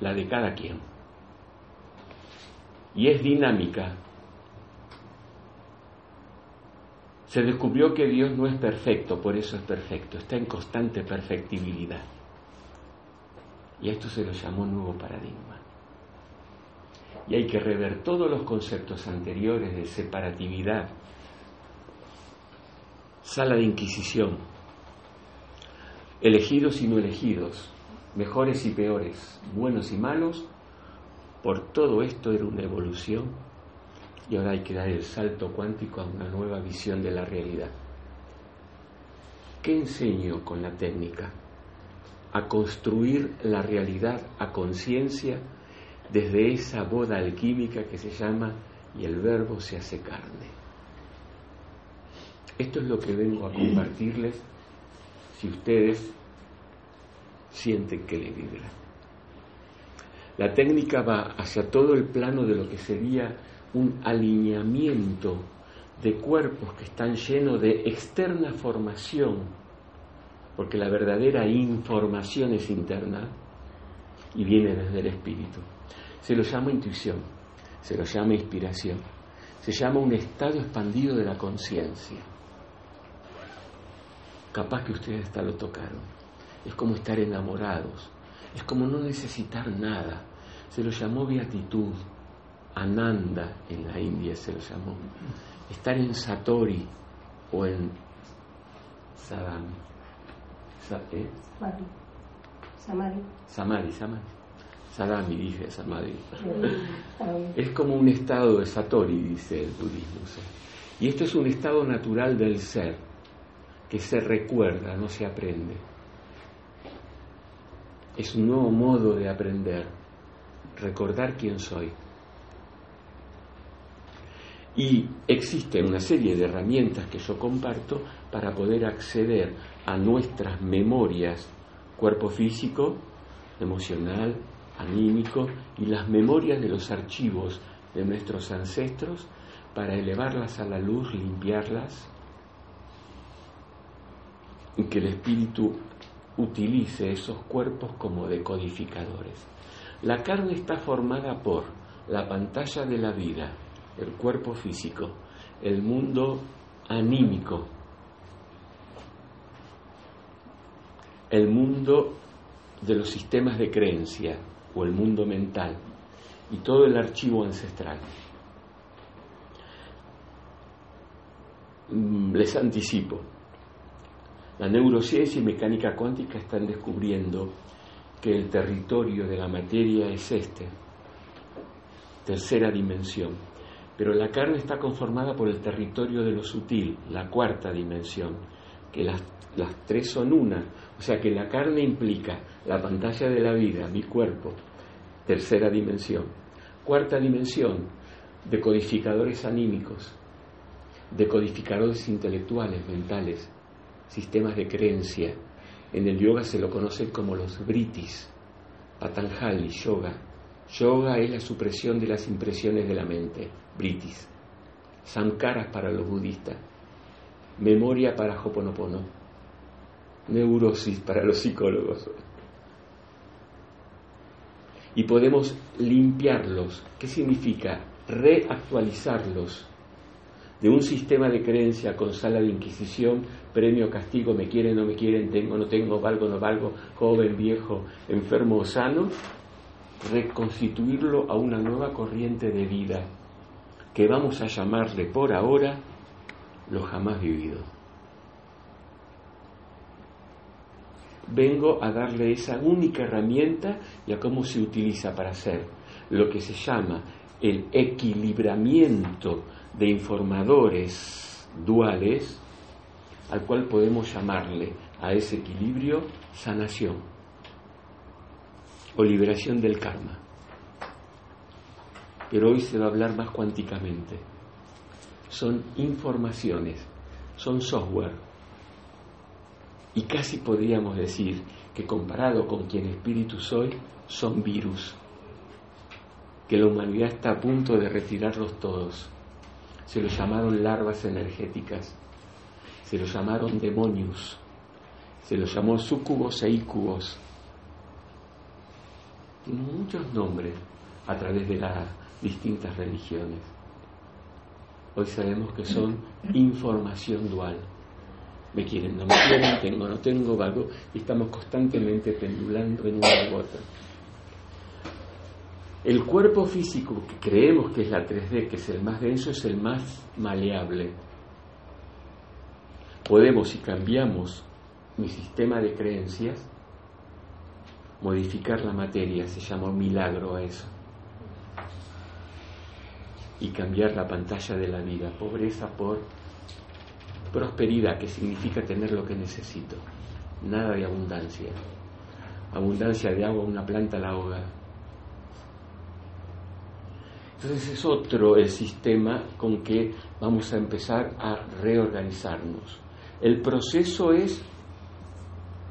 la de cada quien, y es dinámica. Se descubrió que Dios no es perfecto, por eso es perfecto, está en constante perfectibilidad. Y a esto se lo llamó nuevo paradigma. Y hay que rever todos los conceptos anteriores de separatividad, sala de inquisición, elegidos y no elegidos, mejores y peores, buenos y malos, por todo esto era una evolución y ahora hay que dar el salto cuántico a una nueva visión de la realidad. ¿Qué enseño con la técnica? A construir la realidad a conciencia desde esa boda alquímica que se llama y el verbo se hace carne. Esto es lo que vengo a compartirles si ustedes siente que le vibra. La técnica va hacia todo el plano de lo que sería un alineamiento de cuerpos que están llenos de externa formación, porque la verdadera información es interna y viene desde el espíritu. Se lo llama intuición, se lo llama inspiración, se llama un estado expandido de la conciencia. Capaz que ustedes hasta lo tocaron. Es como estar enamorados, es como no necesitar nada. Se lo llamó beatitud, Ananda en la India se lo llamó. Estar en Satori o en Sadami. ¿eh? Samadhi. Samadhi, Samadhi. Sadami, dije Samadhi. es como un estado de Satori, dice el budismo. Y esto es un estado natural del ser, que se recuerda, no se aprende. Es un nuevo modo de aprender, recordar quién soy. Y existen una serie de herramientas que yo comparto para poder acceder a nuestras memorias, cuerpo físico, emocional, anímico y las memorias de los archivos de nuestros ancestros para elevarlas a la luz, limpiarlas y que el espíritu utilice esos cuerpos como decodificadores. La carne está formada por la pantalla de la vida, el cuerpo físico, el mundo anímico, el mundo de los sistemas de creencia o el mundo mental y todo el archivo ancestral. Mm, les anticipo, la neurociencia y mecánica cuántica están descubriendo que el territorio de la materia es este, tercera dimensión pero la carne está conformada por el territorio de lo sutil, la cuarta dimensión, que las, las tres son una. O sea que la carne implica la pantalla de la vida, mi cuerpo, tercera dimensión. Cuarta dimensión, decodificadores anímicos, decodificadores intelectuales, mentales, sistemas de creencia. En el yoga se lo conocen como los britis, Patanjali, yoga. Yoga es la supresión de las impresiones de la mente britis, sankaras para los budistas, memoria para Hoponopono, neurosis para los psicólogos. Y podemos limpiarlos. ¿Qué significa? Reactualizarlos de un sistema de creencia con sala de inquisición, premio, castigo, me quieren, no me quieren, tengo, no tengo, valgo, no valgo, joven, viejo, enfermo o sano, reconstituirlo a una nueva corriente de vida que vamos a llamarle por ahora lo jamás vivido. Vengo a darle esa única herramienta y a cómo se utiliza para hacer lo que se llama el equilibramiento de informadores duales, al cual podemos llamarle a ese equilibrio sanación o liberación del karma pero hoy se va a hablar más cuánticamente. Son informaciones, son software. Y casi podríamos decir que comparado con quien espíritu soy, son virus, que la humanidad está a punto de retirarlos todos. Se los llamaron larvas energéticas, se los llamaron demonios, se los llamó sucubos e ícubos. Tienen muchos nombres a través de la distintas religiones. Hoy sabemos que son información dual. Me quieren, no me quieren, tengo, no tengo, vago, y estamos constantemente pendulando en una u otra. El cuerpo físico, que creemos que es la 3D, que es el más denso, es el más maleable. Podemos, si cambiamos mi sistema de creencias, modificar la materia, se llama milagro a eso y cambiar la pantalla de la vida, pobreza por prosperidad, que significa tener lo que necesito, nada de abundancia. Abundancia de agua, una planta la ahoga. Entonces es otro el sistema con que vamos a empezar a reorganizarnos. El proceso es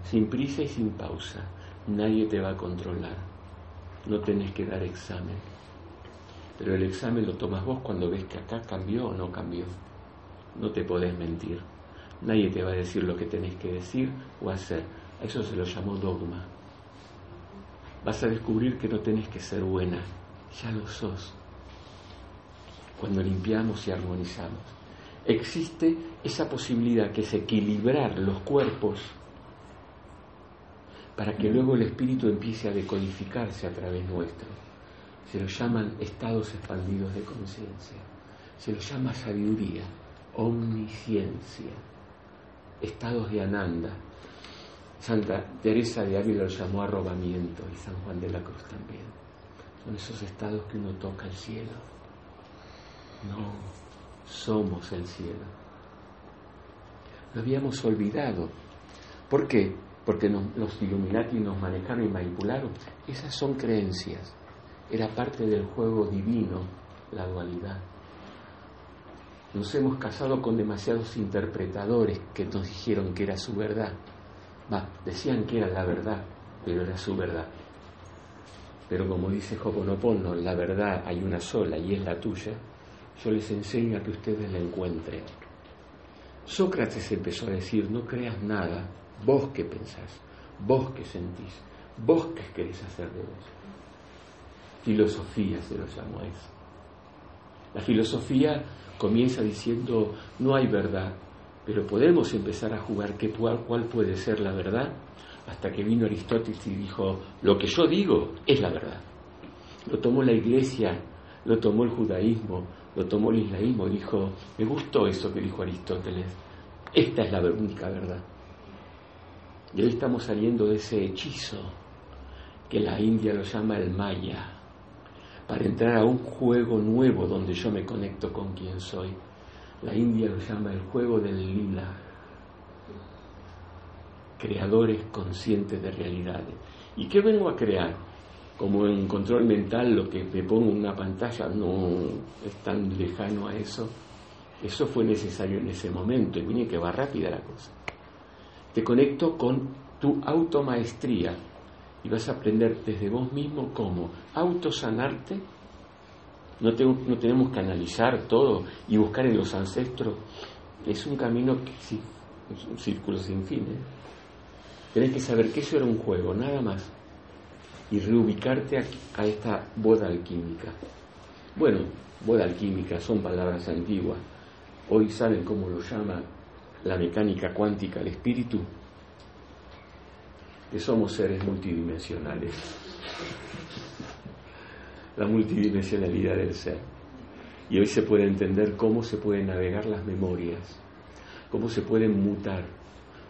sin prisa y sin pausa. nadie te va a controlar. No tenés que dar examen. Pero el examen lo tomas vos cuando ves que acá cambió o no cambió. No te podés mentir. Nadie te va a decir lo que tenés que decir o hacer. A eso se lo llamó dogma. Vas a descubrir que no tenés que ser buena. Ya lo sos. Cuando limpiamos y armonizamos. Existe esa posibilidad que es equilibrar los cuerpos para que luego el espíritu empiece a decodificarse a través nuestro. Se lo llaman estados expandidos de conciencia. Se lo llama sabiduría, omnisciencia, estados de ananda. Santa Teresa de Ávila lo llamó arrobamiento y San Juan de la Cruz también. Son esos estados que uno toca el cielo. No, somos el cielo. Lo habíamos olvidado. ¿Por qué? porque los Illuminati nos manejaron y manipularon. Esas son creencias. Era parte del juego divino la dualidad. Nos hemos casado con demasiados interpretadores que nos dijeron que era su verdad. Va, decían que era la verdad, pero era su verdad. Pero como dice Hoponopono, la verdad hay una sola y es la tuya. Yo les enseño a que ustedes la encuentren. Sócrates empezó a decir, no creas nada, Vos qué pensás, vos qué sentís, vos qué querés hacer de vos. Filosofía se lo llamo a eso. La filosofía comienza diciendo no hay verdad, pero podemos empezar a jugar qué, cuál puede ser la verdad, hasta que vino Aristóteles y dijo, lo que yo digo es la verdad. Lo tomó la iglesia, lo tomó el judaísmo, lo tomó el islamismo, dijo, me gustó eso que dijo Aristóteles, esta es la única verdad. Y hoy estamos saliendo de ese hechizo que la India lo llama el Maya, para entrar a un juego nuevo donde yo me conecto con quien soy. La India lo llama el juego del lila, creadores conscientes de realidades. ¿Y qué vengo a crear? Como en control mental lo que me pongo en una pantalla no es tan lejano a eso. Eso fue necesario en ese momento y miren que va rápida la cosa te conecto con tu automaestría y vas a aprender desde vos mismo cómo autosanarte. No, no tenemos que analizar todo y buscar en los ancestros. Es un camino que sí, es un círculo sin fin. ¿eh? Tenés que saber que eso era un juego, nada más. Y reubicarte a, a esta boda alquímica. Bueno, boda alquímica son palabras antiguas. Hoy saben cómo lo llama la mecánica cuántica del espíritu, que somos seres multidimensionales. La multidimensionalidad del ser. Y hoy se puede entender cómo se pueden navegar las memorias, cómo se pueden mutar,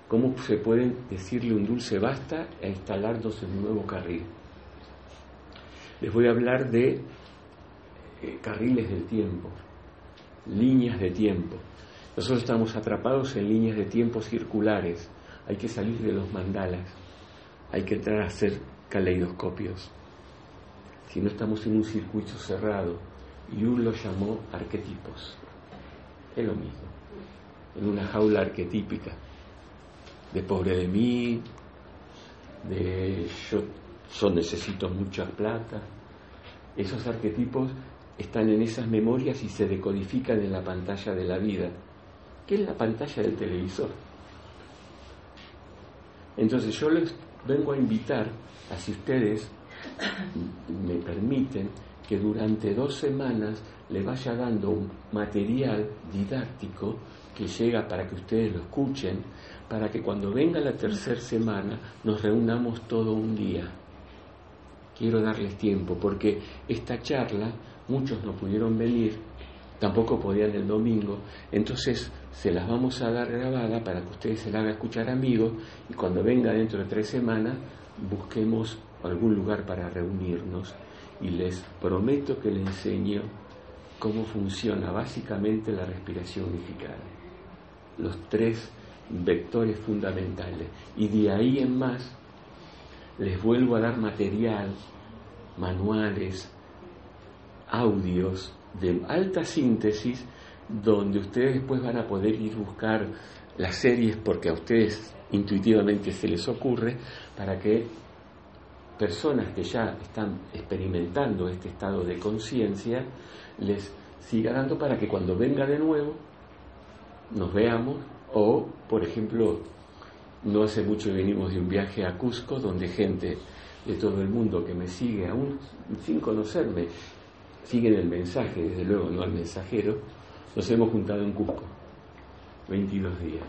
cómo se pueden decirle un dulce basta e instalarnos en un nuevo carril. Les voy a hablar de eh, carriles del tiempo, líneas de tiempo. Nosotros estamos atrapados en líneas de tiempo circulares. Hay que salir de los mandalas. Hay que entrar a hacer caleidoscopios. Si no estamos en un circuito cerrado, Jung lo llamó arquetipos. Es lo mismo. En una jaula arquetípica. De pobre de mí, de yo, yo necesito mucha plata. Esos arquetipos están en esas memorias y se decodifican en la pantalla de la vida que es la pantalla del televisor. Entonces yo les vengo a invitar a si ustedes me permiten que durante dos semanas le vaya dando un material didáctico que llega para que ustedes lo escuchen, para que cuando venga la tercera semana nos reunamos todo un día. Quiero darles tiempo porque esta charla muchos no pudieron venir tampoco podían el domingo, entonces se las vamos a dar grabada para que ustedes se la hagan escuchar amigos y cuando venga dentro de tres semanas busquemos algún lugar para reunirnos. Y les prometo que les enseño cómo funciona básicamente la respiración unificada, los tres vectores fundamentales. Y de ahí en más les vuelvo a dar material, manuales, audios de alta síntesis donde ustedes después van a poder ir buscar las series porque a ustedes intuitivamente se les ocurre para que personas que ya están experimentando este estado de conciencia les siga dando para que cuando venga de nuevo nos veamos. O, por ejemplo, no hace mucho venimos de un viaje a Cusco donde gente de todo el mundo que me sigue, aún sin conocerme, siguen el mensaje, desde luego no al mensajero, nos hemos juntado en Cusco, 22 días.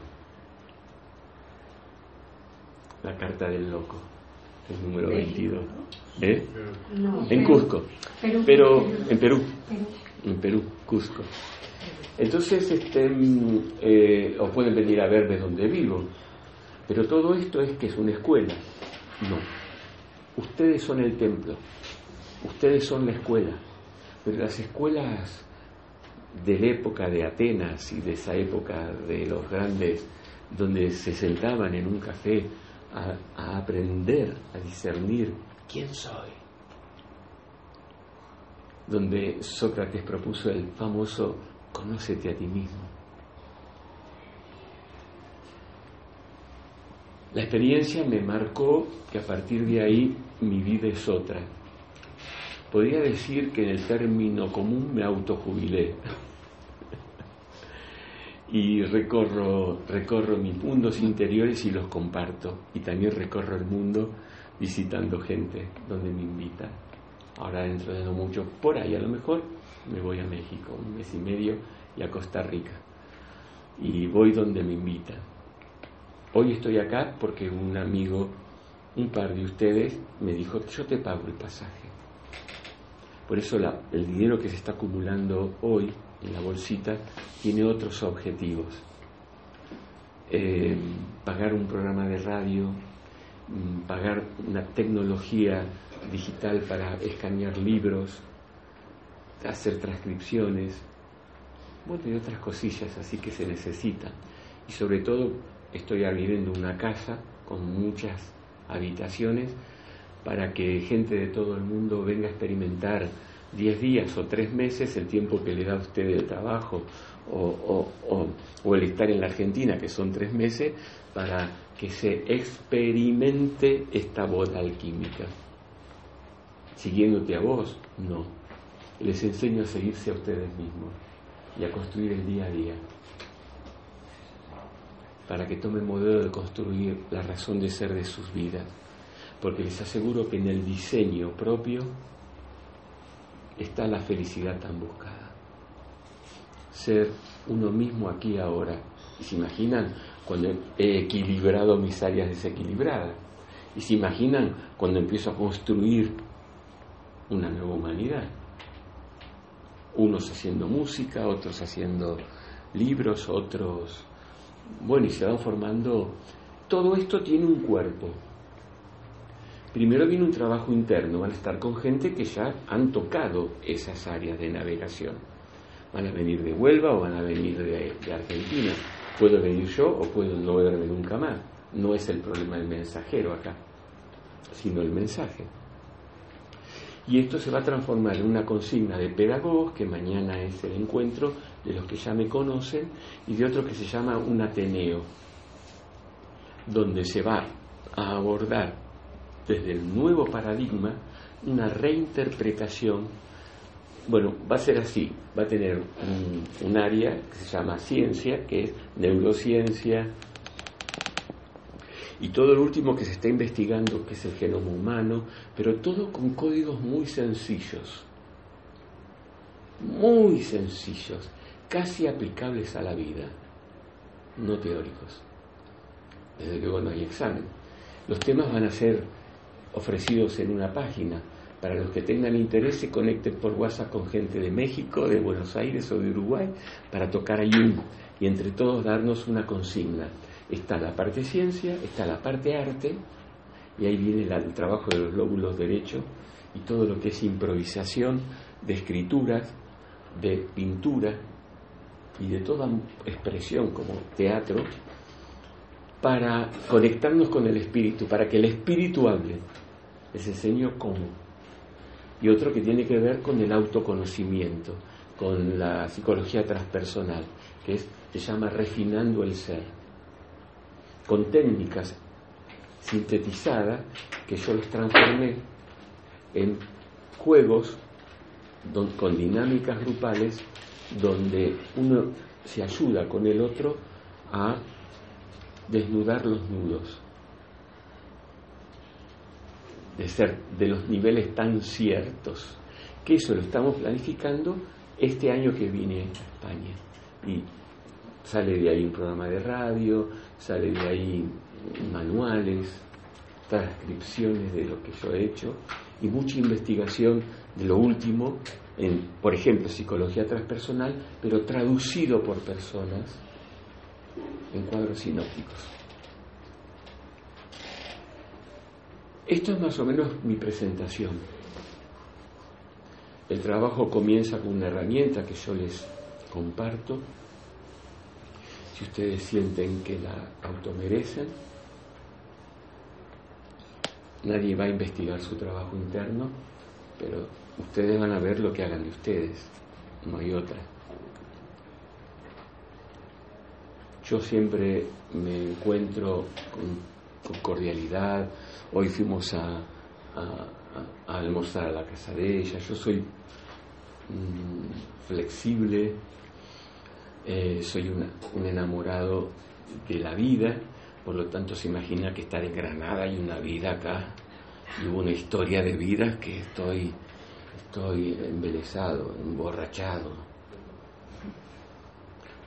La carta del loco, el número 22. ¿Eh? en Cusco, pero en Perú, en Perú, Cusco. Entonces, este, mm, eh, os pueden venir a ver de donde vivo, pero todo esto es que es una escuela. No, ustedes son el templo, ustedes son la escuela, pero las escuelas de la época de Atenas y de esa época de los grandes, donde se sentaban en un café a, a aprender, a discernir quién soy, donde Sócrates propuso el famoso conócete a ti mismo. La experiencia me marcó que a partir de ahí mi vida es otra. Podría decir que en el término común me autojubilé y recorro, recorro mis mundos interiores y los comparto. Y también recorro el mundo visitando gente donde me invitan. Ahora dentro de no mucho, por ahí a lo mejor, me voy a México un mes y medio y a Costa Rica. Y voy donde me invitan. Hoy estoy acá porque un amigo, un par de ustedes, me dijo, yo te pago el pasaje. Por eso el dinero que se está acumulando hoy en la bolsita tiene otros objetivos. Eh, pagar un programa de radio, mm, pagar una tecnología digital para escanear libros, hacer transcripciones, bueno, otras cosillas así que se necesitan. Y sobre todo estoy viviendo una casa con muchas habitaciones para que gente de todo el mundo venga a experimentar 10 días o 3 meses el tiempo que le da a usted el trabajo o, el estar en la Argentina, que son 3 meses, para que se experimente esta boda alquímica. Siguiéndote a vos, no. Les enseño a seguirse a ustedes mismos y a construir el día a día para que tomen modelo de construir la razón de ser de sus vidas, porque les aseguro que en el diseño propio está la felicidad tan buscada. Ser uno mismo aquí ahora. Y se imaginan cuando he equilibrado mis áreas desequilibradas. Y se imaginan cuando empiezo a construir una nueva humanidad. Unos haciendo música, otros haciendo libros, otros... Bueno, y se van formando... Todo esto tiene un cuerpo, Primero viene un trabajo interno, van a estar con gente que ya han tocado esas áreas de navegación. Van a venir de Huelva o van a venir de, Argentina. Puedo venir yo o puedo no verme nunca más. No es el problema del mensajero acá, sino el mensaje. Y esto se va a transformar en una consigna de pedagogos, que mañana es el encuentro de los que ya me conocen, y de otro que se llama un Ateneo, donde se va a abordar desde el nuevo paradigma una reinterpretación. Bueno, va a ser así, va a tener un, área que se llama ciencia, que es neurociencia, y todo lo último que se está investigando, que es el genoma humano, pero todo con códigos muy sencillos, muy sencillos, casi aplicables a la vida, no teóricos. Desde luego no hay examen. Los temas van a ser ofrecidos en una página. Para los que tengan interés, se conecten por WhatsApp con gente de México, de Buenos Aires o de Uruguay para tocar ayun y entre todos darnos una consigna. Está la parte ciencia, está la parte arte, y ahí viene el trabajo de los lóbulos derechos y todo lo que es improvisación de escrituras, de pintura y de toda expresión como teatro para conectarnos con el espíritu, para que el espíritu hable. Les enseño cómo. Y otro que tiene que ver con el autoconocimiento, con la psicología transpersonal, que es, se llama refinando el ser, con técnicas sintetizada que yo los transformé en juegos con dinámicas grupales donde uno se ayuda con el otro a desnudar los nudos, de ser de los niveles tan ciertos, que eso lo estamos planificando este año que vine a España. Y sale de ahí un programa de radio, sale de ahí manuales, transcripciones de lo que yo he hecho y mucha investigación de lo último en, por ejemplo, psicología transpersonal, pero traducido por personas en cuadros sinópticos. Esto es más o menos mi presentación. El trabajo comienza con una herramienta que yo les comparto. Si ustedes sienten que la automerecen, nadie va a investigar su trabajo interno, pero ustedes van a ver lo que hagan de ustedes, no hay otra. Yo siempre me encuentro con, cordialidad, hoy fuimos a, almorzar a la casa de ella, yo soy mm, flexible, eh, soy un enamorado de la vida, por lo tanto se imagina que estar en Granada hay una vida acá. Y hubo una historia de vida que estoy, estoy embelesado, emborrachado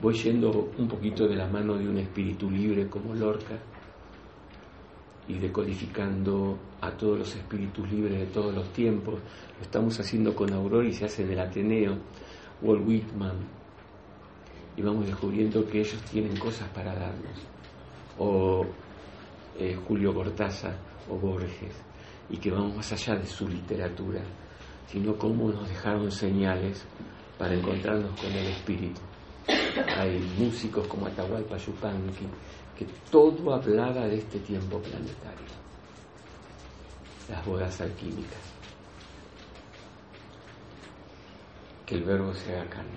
voy yendo un poquito de la mano de un espíritu libre como Lorca y decodificando a todos los espíritus libres de todos los tiempos. Lo estamos haciendo con Aurora y se hace en el Ateneo, Walt Whitman, y vamos descubriendo que ellos tienen cosas para darnos, o eh, Julio Cortázar o Borges, y que vamos más allá de su literatura, sino cómo nos dejaron señales para encontrarnos con el espíritu hay músicos como Atahualpa Yupanqui, que todo hablaba de este tiempo planetario, las bodas alquímicas, que el verbo se haga carne.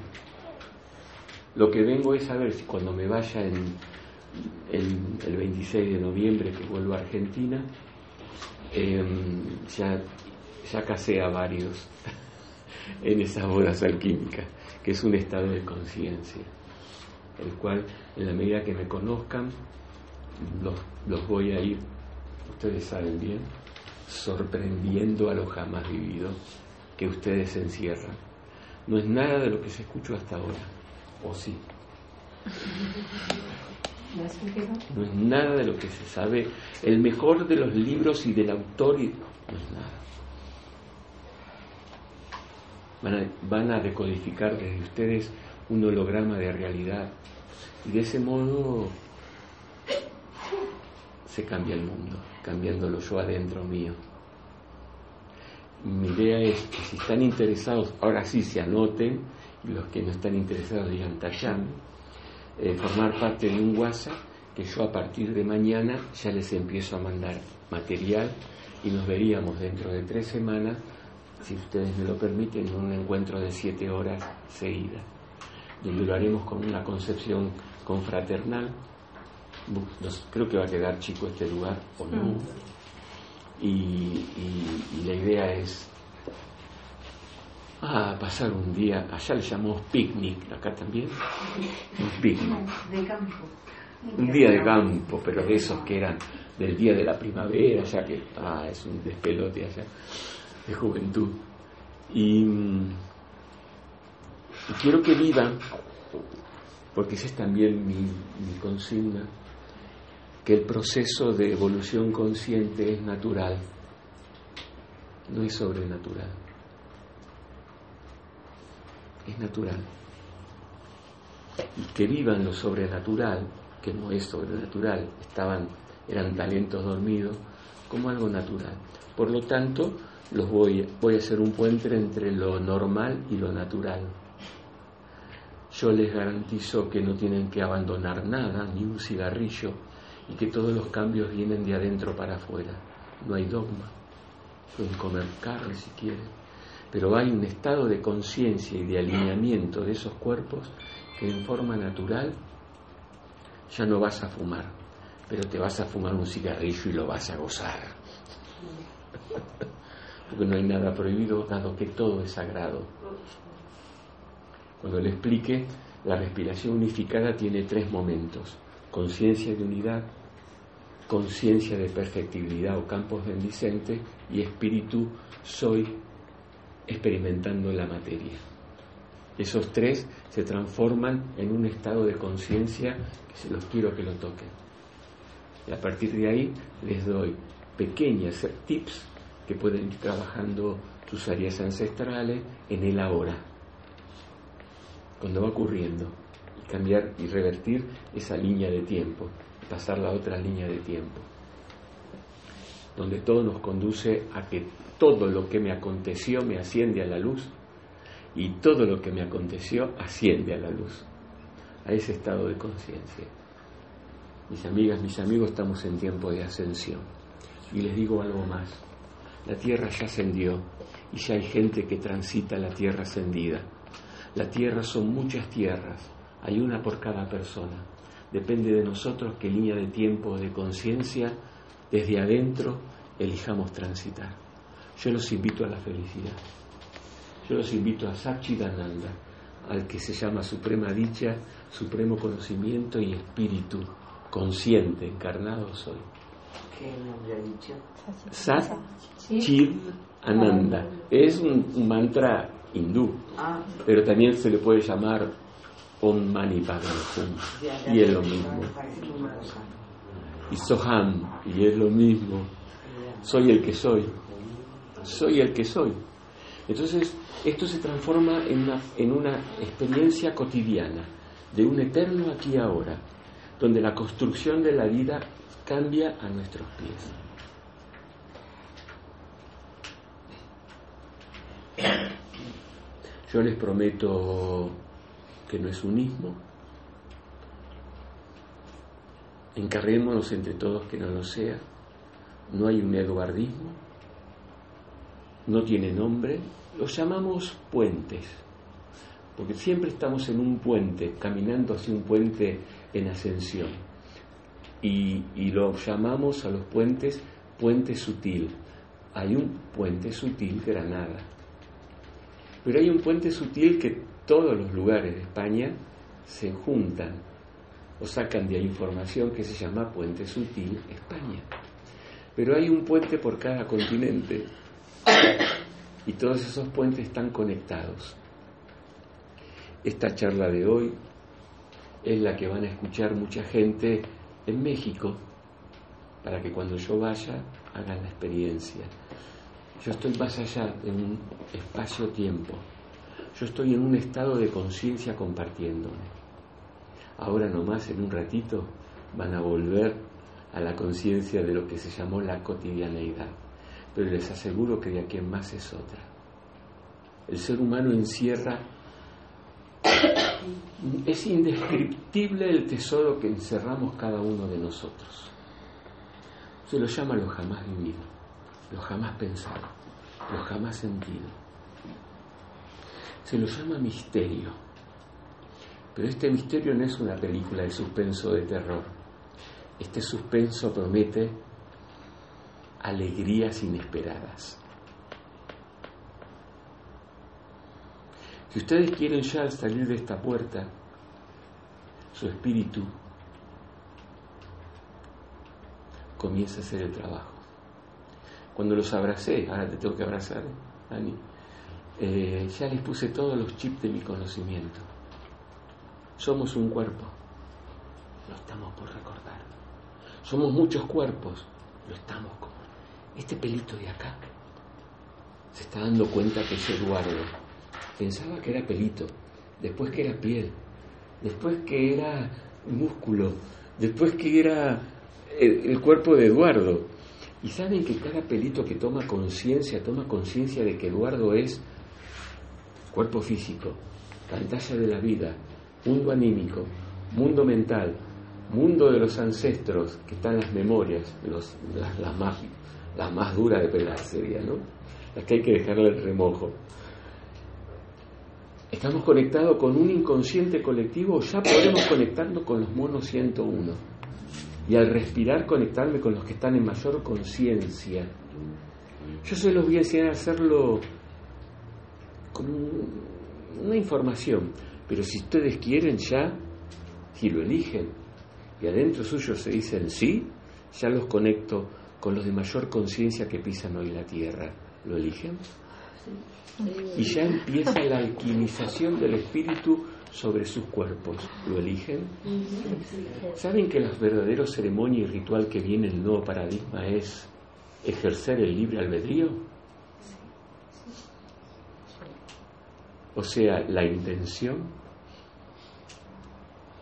Lo que vengo es a ver si cuando me vaya en, el 26 de noviembre que vuelvo a Argentina, em, ya, ya casé a varios en esas bodas alquímicas, que es un estado de conciencia el cual en la medida que me conozcan, los, voy a ir, ustedes saben bien, sorprendiendo a lo jamás vivido que ustedes encierran. No es nada de lo que se escuchó hasta ahora, o sí. No es nada de lo que se sabe. El mejor de los libros y del autor no es nada. Van a, van a decodificar desde ustedes un holograma de realidad. Y de ese modo se cambia el mundo, cambiándolo yo adentro mío. Mi idea es que si están interesados, ahora sí se anoten, y los que no están interesados digan Tayán, eh, formar parte de un WhatsApp que yo a partir de mañana ya les empiezo a mandar material y nos veríamos dentro de tres semanas, si ustedes me lo permiten, en un encuentro de siete horas seguidas donde lo haremos con una concepción confraternal. creo que va a quedar chico este lugar o no. Mm. Y, la idea es ah, pasar un día, allá le llamamos picnic, acá también, un picnic. Un día de campo, pero de esos que eran del día de la primavera, ya que ah, es un despelote allá de juventud. Y mm, y quiero que vivan, porque esa es también mi, consigna, que el proceso de evolución consciente es natural, no es sobrenatural. Es natural. Y que vivan lo sobrenatural, que no es sobrenatural, estaban, eran talentos dormidos, como algo natural. Por lo tanto, los voy, voy a hacer un puente entre lo normal y lo natural yo les garantizo que no tienen que abandonar nada, ni un cigarrillo, y que todos los cambios vienen de adentro para afuera. No hay dogma. Pueden comer carne si quieren, pero hay un estado de conciencia y de alineamiento de esos cuerpos que en forma natural ya no vas a fumar, pero te vas a fumar un cigarrillo y lo vas a gozar. Porque no hay nada prohibido, dado que todo es sagrado. Cuando le explique, la respiración unificada tiene tres momentos. Conciencia de unidad, conciencia de perfectibilidad o campos bendicentes y espíritu soy experimentando la materia. Esos tres se transforman en un estado de conciencia que se los quiero que lo toquen. Y a partir de ahí les doy pequeñas tips que pueden ir trabajando tus áreas ancestrales en el ahora, cuando va ocurriendo, y cambiar y revertir esa línea de tiempo, pasar la otra línea de tiempo, donde todo nos conduce a que todo lo que me aconteció me asciende a la luz y todo lo que me aconteció asciende a la luz, a ese estado de conciencia. Mis amigas, mis amigos, estamos en tiempo de ascensión. Y les digo algo más. La tierra ya ascendió y ya hay gente que transita la tierra ascendida. La tierra son muchas tierras, hay una por cada persona. Depende de nosotros qué línea de tiempo o de conciencia desde adentro elijamos transitar. Yo los invito a la felicidad. Yo los invito a Satchidananda, al que se llama Suprema Dicha, Supremo Conocimiento y Espíritu consciente, encarnado soy. ¿Qué nombre ha dicho? Sat Ananda. Es un, mantra hindú, Ah, pero también se le puede llamar Om Mani Padme Hum, y es lo mismo. Y Soham, y es lo mismo. Soy el que soy. Soy el que soy. Entonces, esto se transforma en una, en una experiencia cotidiana, de un eterno aquí y ahora, donde la construcción de la vida cambia a nuestros pies. Yo les prometo que no es un ismo. Encarguémonos entre todos que no lo sea. No hay un eduardismo. No tiene nombre. Los llamamos puentes. Porque siempre estamos en un puente, caminando hacia un puente en ascensión. Y, y lo llamamos a los puentes puente sutil. Hay un puente sutil Granada. Pero hay un puente sutil que todos los lugares de España se juntan o sacan de ahí información que se llama Puente Sutil España. Pero hay un puente por cada continente y todos esos puentes están conectados. Esta charla de hoy es la que van a escuchar mucha gente en México para que cuando yo vaya hagan la experiencia. Yo estoy más allá de un espacio-tiempo. Yo estoy en un estado de conciencia compartiéndome. Ahora nomás, en un ratito, van a volver a la conciencia de lo que se llamó la cotidianeidad. Pero les aseguro que de aquí en más es otra. El ser humano encierra es indescriptible el tesoro que encerramos cada uno de nosotros. Se lo llama lo jamás vivido, lo jamás pensado, lo jamás sentido. Se lo llama misterio. Pero este misterio no es una película de suspenso de terror. Este suspenso promete alegrías inesperadas. Si ustedes quieren ya salir de esta puerta, su espíritu comienza a hacer el trabajo. Cuando los abracé, ahora te tengo que abrazar, Dani, eh, ya les puse todos los chips de mi conocimiento. Somos un cuerpo, lo estamos por recordar. Somos muchos cuerpos, lo estamos como... Este pelito de acá se está dando cuenta que es Eduardo. Pensaba que era pelito, después que era piel, después que era músculo, después que era el, el cuerpo de Eduardo. Y saben que cada pelito que toma conciencia, toma conciencia de que Eduardo es cuerpo físico, pantalla de la vida, mundo anímico, mundo mental, mundo de los ancestros, que están las memorias, las más duras de pelar sería, ¿no? Las que hay que dejarle el remojo. Estamos conectados con un inconsciente colectivo, ya podemos conectarnos con los monos 101. Y al respirar conectarme con los que están en mayor conciencia. Yo se los voy a enseñar a hacerlo con una información, pero si ustedes quieren ya, si lo eligen, y adentro suyo se dicen sí, ya los conecto con los de mayor conciencia que pisan hoy la tierra. ¿Lo eligen? Y ya empieza la alquimización del espíritu sobre sus cuerpos. ¿Lo eligen? ¿Saben que la verdadera ceremonia y ritual que viene en el nuevo paradigma es ejercer el libre albedrío? O sea, la intención.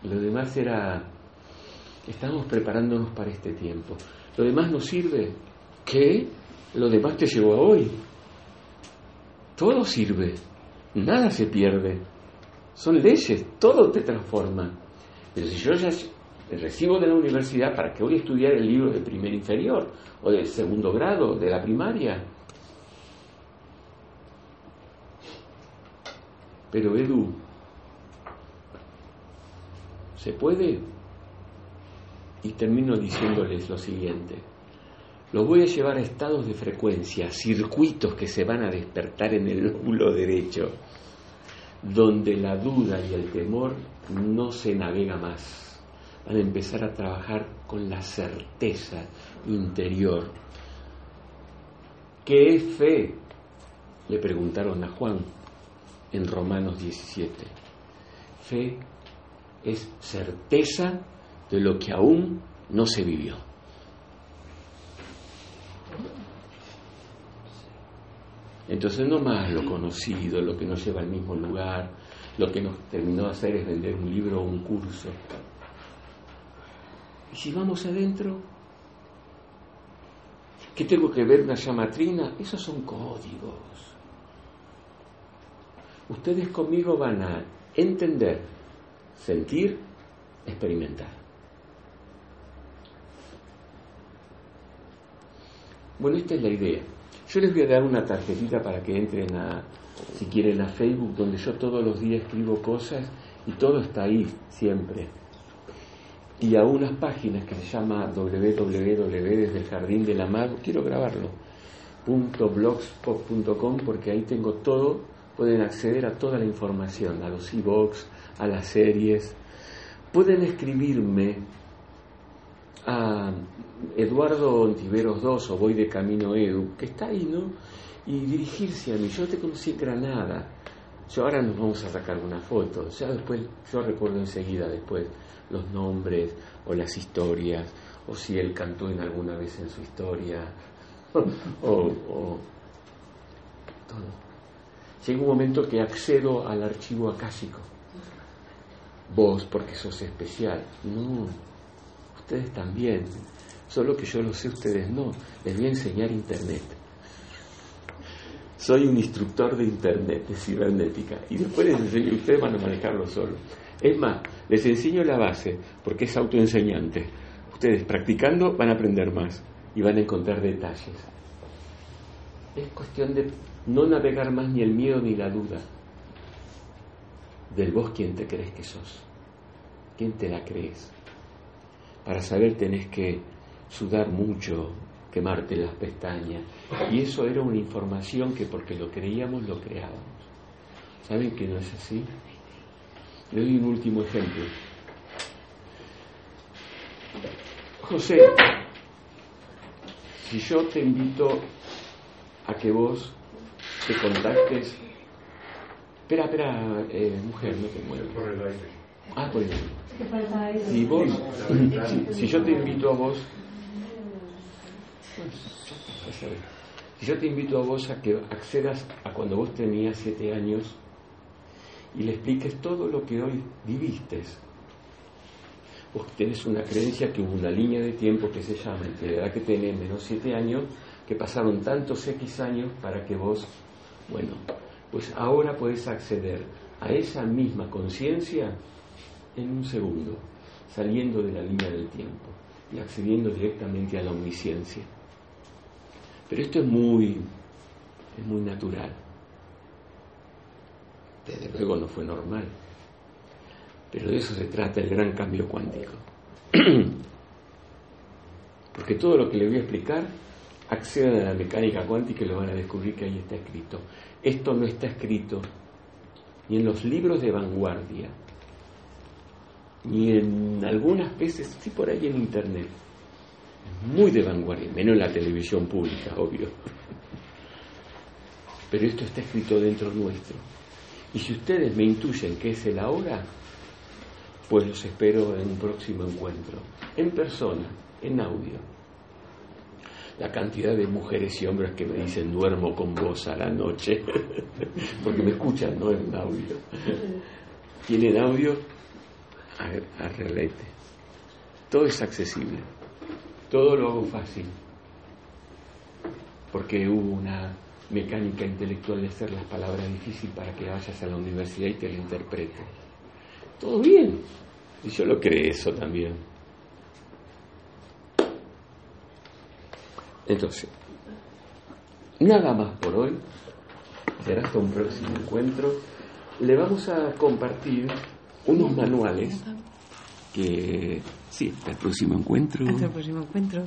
Lo demás era, estamos preparándonos para este tiempo. Lo demás nos sirve. ¿Qué? Lo demás te llevó a hoy. Todo sirve. Nada se pierde. Son leyes, todo te transforma. Pero si yo ya recibo de la universidad, ¿para qué voy a estudiar el libro de primer inferior o del segundo grado, de la primaria? Pero Edu, ¿se puede? Y termino diciéndoles lo siguiente. Los voy a llevar a estados de frecuencia, circuitos que se van a despertar en el lóbulo derecho donde la duda y el temor no se navega más. Van a empezar a trabajar con la certeza interior. ¿Qué es fe? Le preguntaron a Juan en Romanos 17. Fe es certeza de lo que aún no se vivió. Entonces no más lo conocido, lo que nos lleva al mismo lugar, lo que nos terminó de hacer es vender un libro o un curso. Y si vamos adentro, ¿qué tengo que ver una llamatrina? Esos son códigos. Ustedes conmigo van a entender, sentir, experimentar. Bueno, esta es la idea. Yo les voy a dar una tarjetita para que entren a, si quieren, a Facebook, donde yo todos los días escribo cosas y todo está ahí siempre. Y a unas páginas que se llama www desde el jardín del amado, quiero grabarlo, .blogspot.com porque ahí tengo todo, pueden acceder a toda la información, a los e-books, a las series. Pueden escribirme a Eduardo Ontiveros II o Voy de Camino Edu, que está ahí, ¿no? Y dirigirse a mí. Yo te conocí en Granada. Yo ahora nos vamos a sacar una foto. Ya después, yo recuerdo enseguida después los nombres o las historias, o si él cantó en alguna vez en su historia, o, todo. Llega un momento que accedo al archivo acásico. Vos, porque sos especial. No, ustedes también solo que yo lo sé, ustedes no. Les voy a enseñar Internet. Soy un instructor de Internet, de cibernética, y después les enseño, ustedes van a manejarlo solo. Es más, les enseño la base, porque es autoenseñante. Ustedes practicando van a aprender más y van a encontrar detalles. Es cuestión de no navegar más ni el miedo ni la duda. Del vos quién te crees que sos. ¿Quién te la crees? Para saber tenés que sudar mucho, quemarte las pestañas. Y eso era una información que porque lo creíamos, lo creábamos. ¿Saben que no es así? Le doy un último ejemplo. José, si yo te invito a que vos te contactes. Espera, espera, eh, mujer, no te muevas. Ah, por eso. Si vos, si yo te invito a vos si yo te invito a vos a que accedas a cuando vos tenías siete años y le expliques todo lo que hoy viviste, vos tenés una creencia que hubo una línea de tiempo que se llama entre la edad que tenés menos siete años, que pasaron tantos X años para que vos, bueno, pues ahora puedes acceder a esa misma conciencia en un segundo, saliendo de la línea del tiempo y accediendo directamente a la omnisciencia. Pero esto es muy, es muy natural. Desde luego no fue normal. Pero de eso se trata el gran cambio cuántico. Porque todo lo que le voy a explicar, accedan a la mecánica cuántica y lo van a descubrir que ahí está escrito. Esto no está escrito ni en los libros de vanguardia, ni en algunas veces, sí por ahí en internet. Muy de vanguardia, menos en la televisión pública, obvio. Pero esto está escrito dentro nuestro. Y si ustedes me intuyen que es el ahora, pues los espero en un próximo encuentro, en persona, en audio. La cantidad de mujeres y hombres que me dicen duermo con vos a la noche, porque me escuchan, no en audio. Tienen audio, arreglete. Todo es accesible, todo lo hago fácil, porque hubo una mecánica intelectual de hacer las palabras difíciles para que vayas a la universidad y te lo interprete. Todo bien. Y yo lo creo eso también. Entonces, nada más por hoy. Será hasta un próximo encuentro. Le vamos a compartir unos manuales que... Sí, hasta el próximo encuentro. Hasta el próximo encuentro.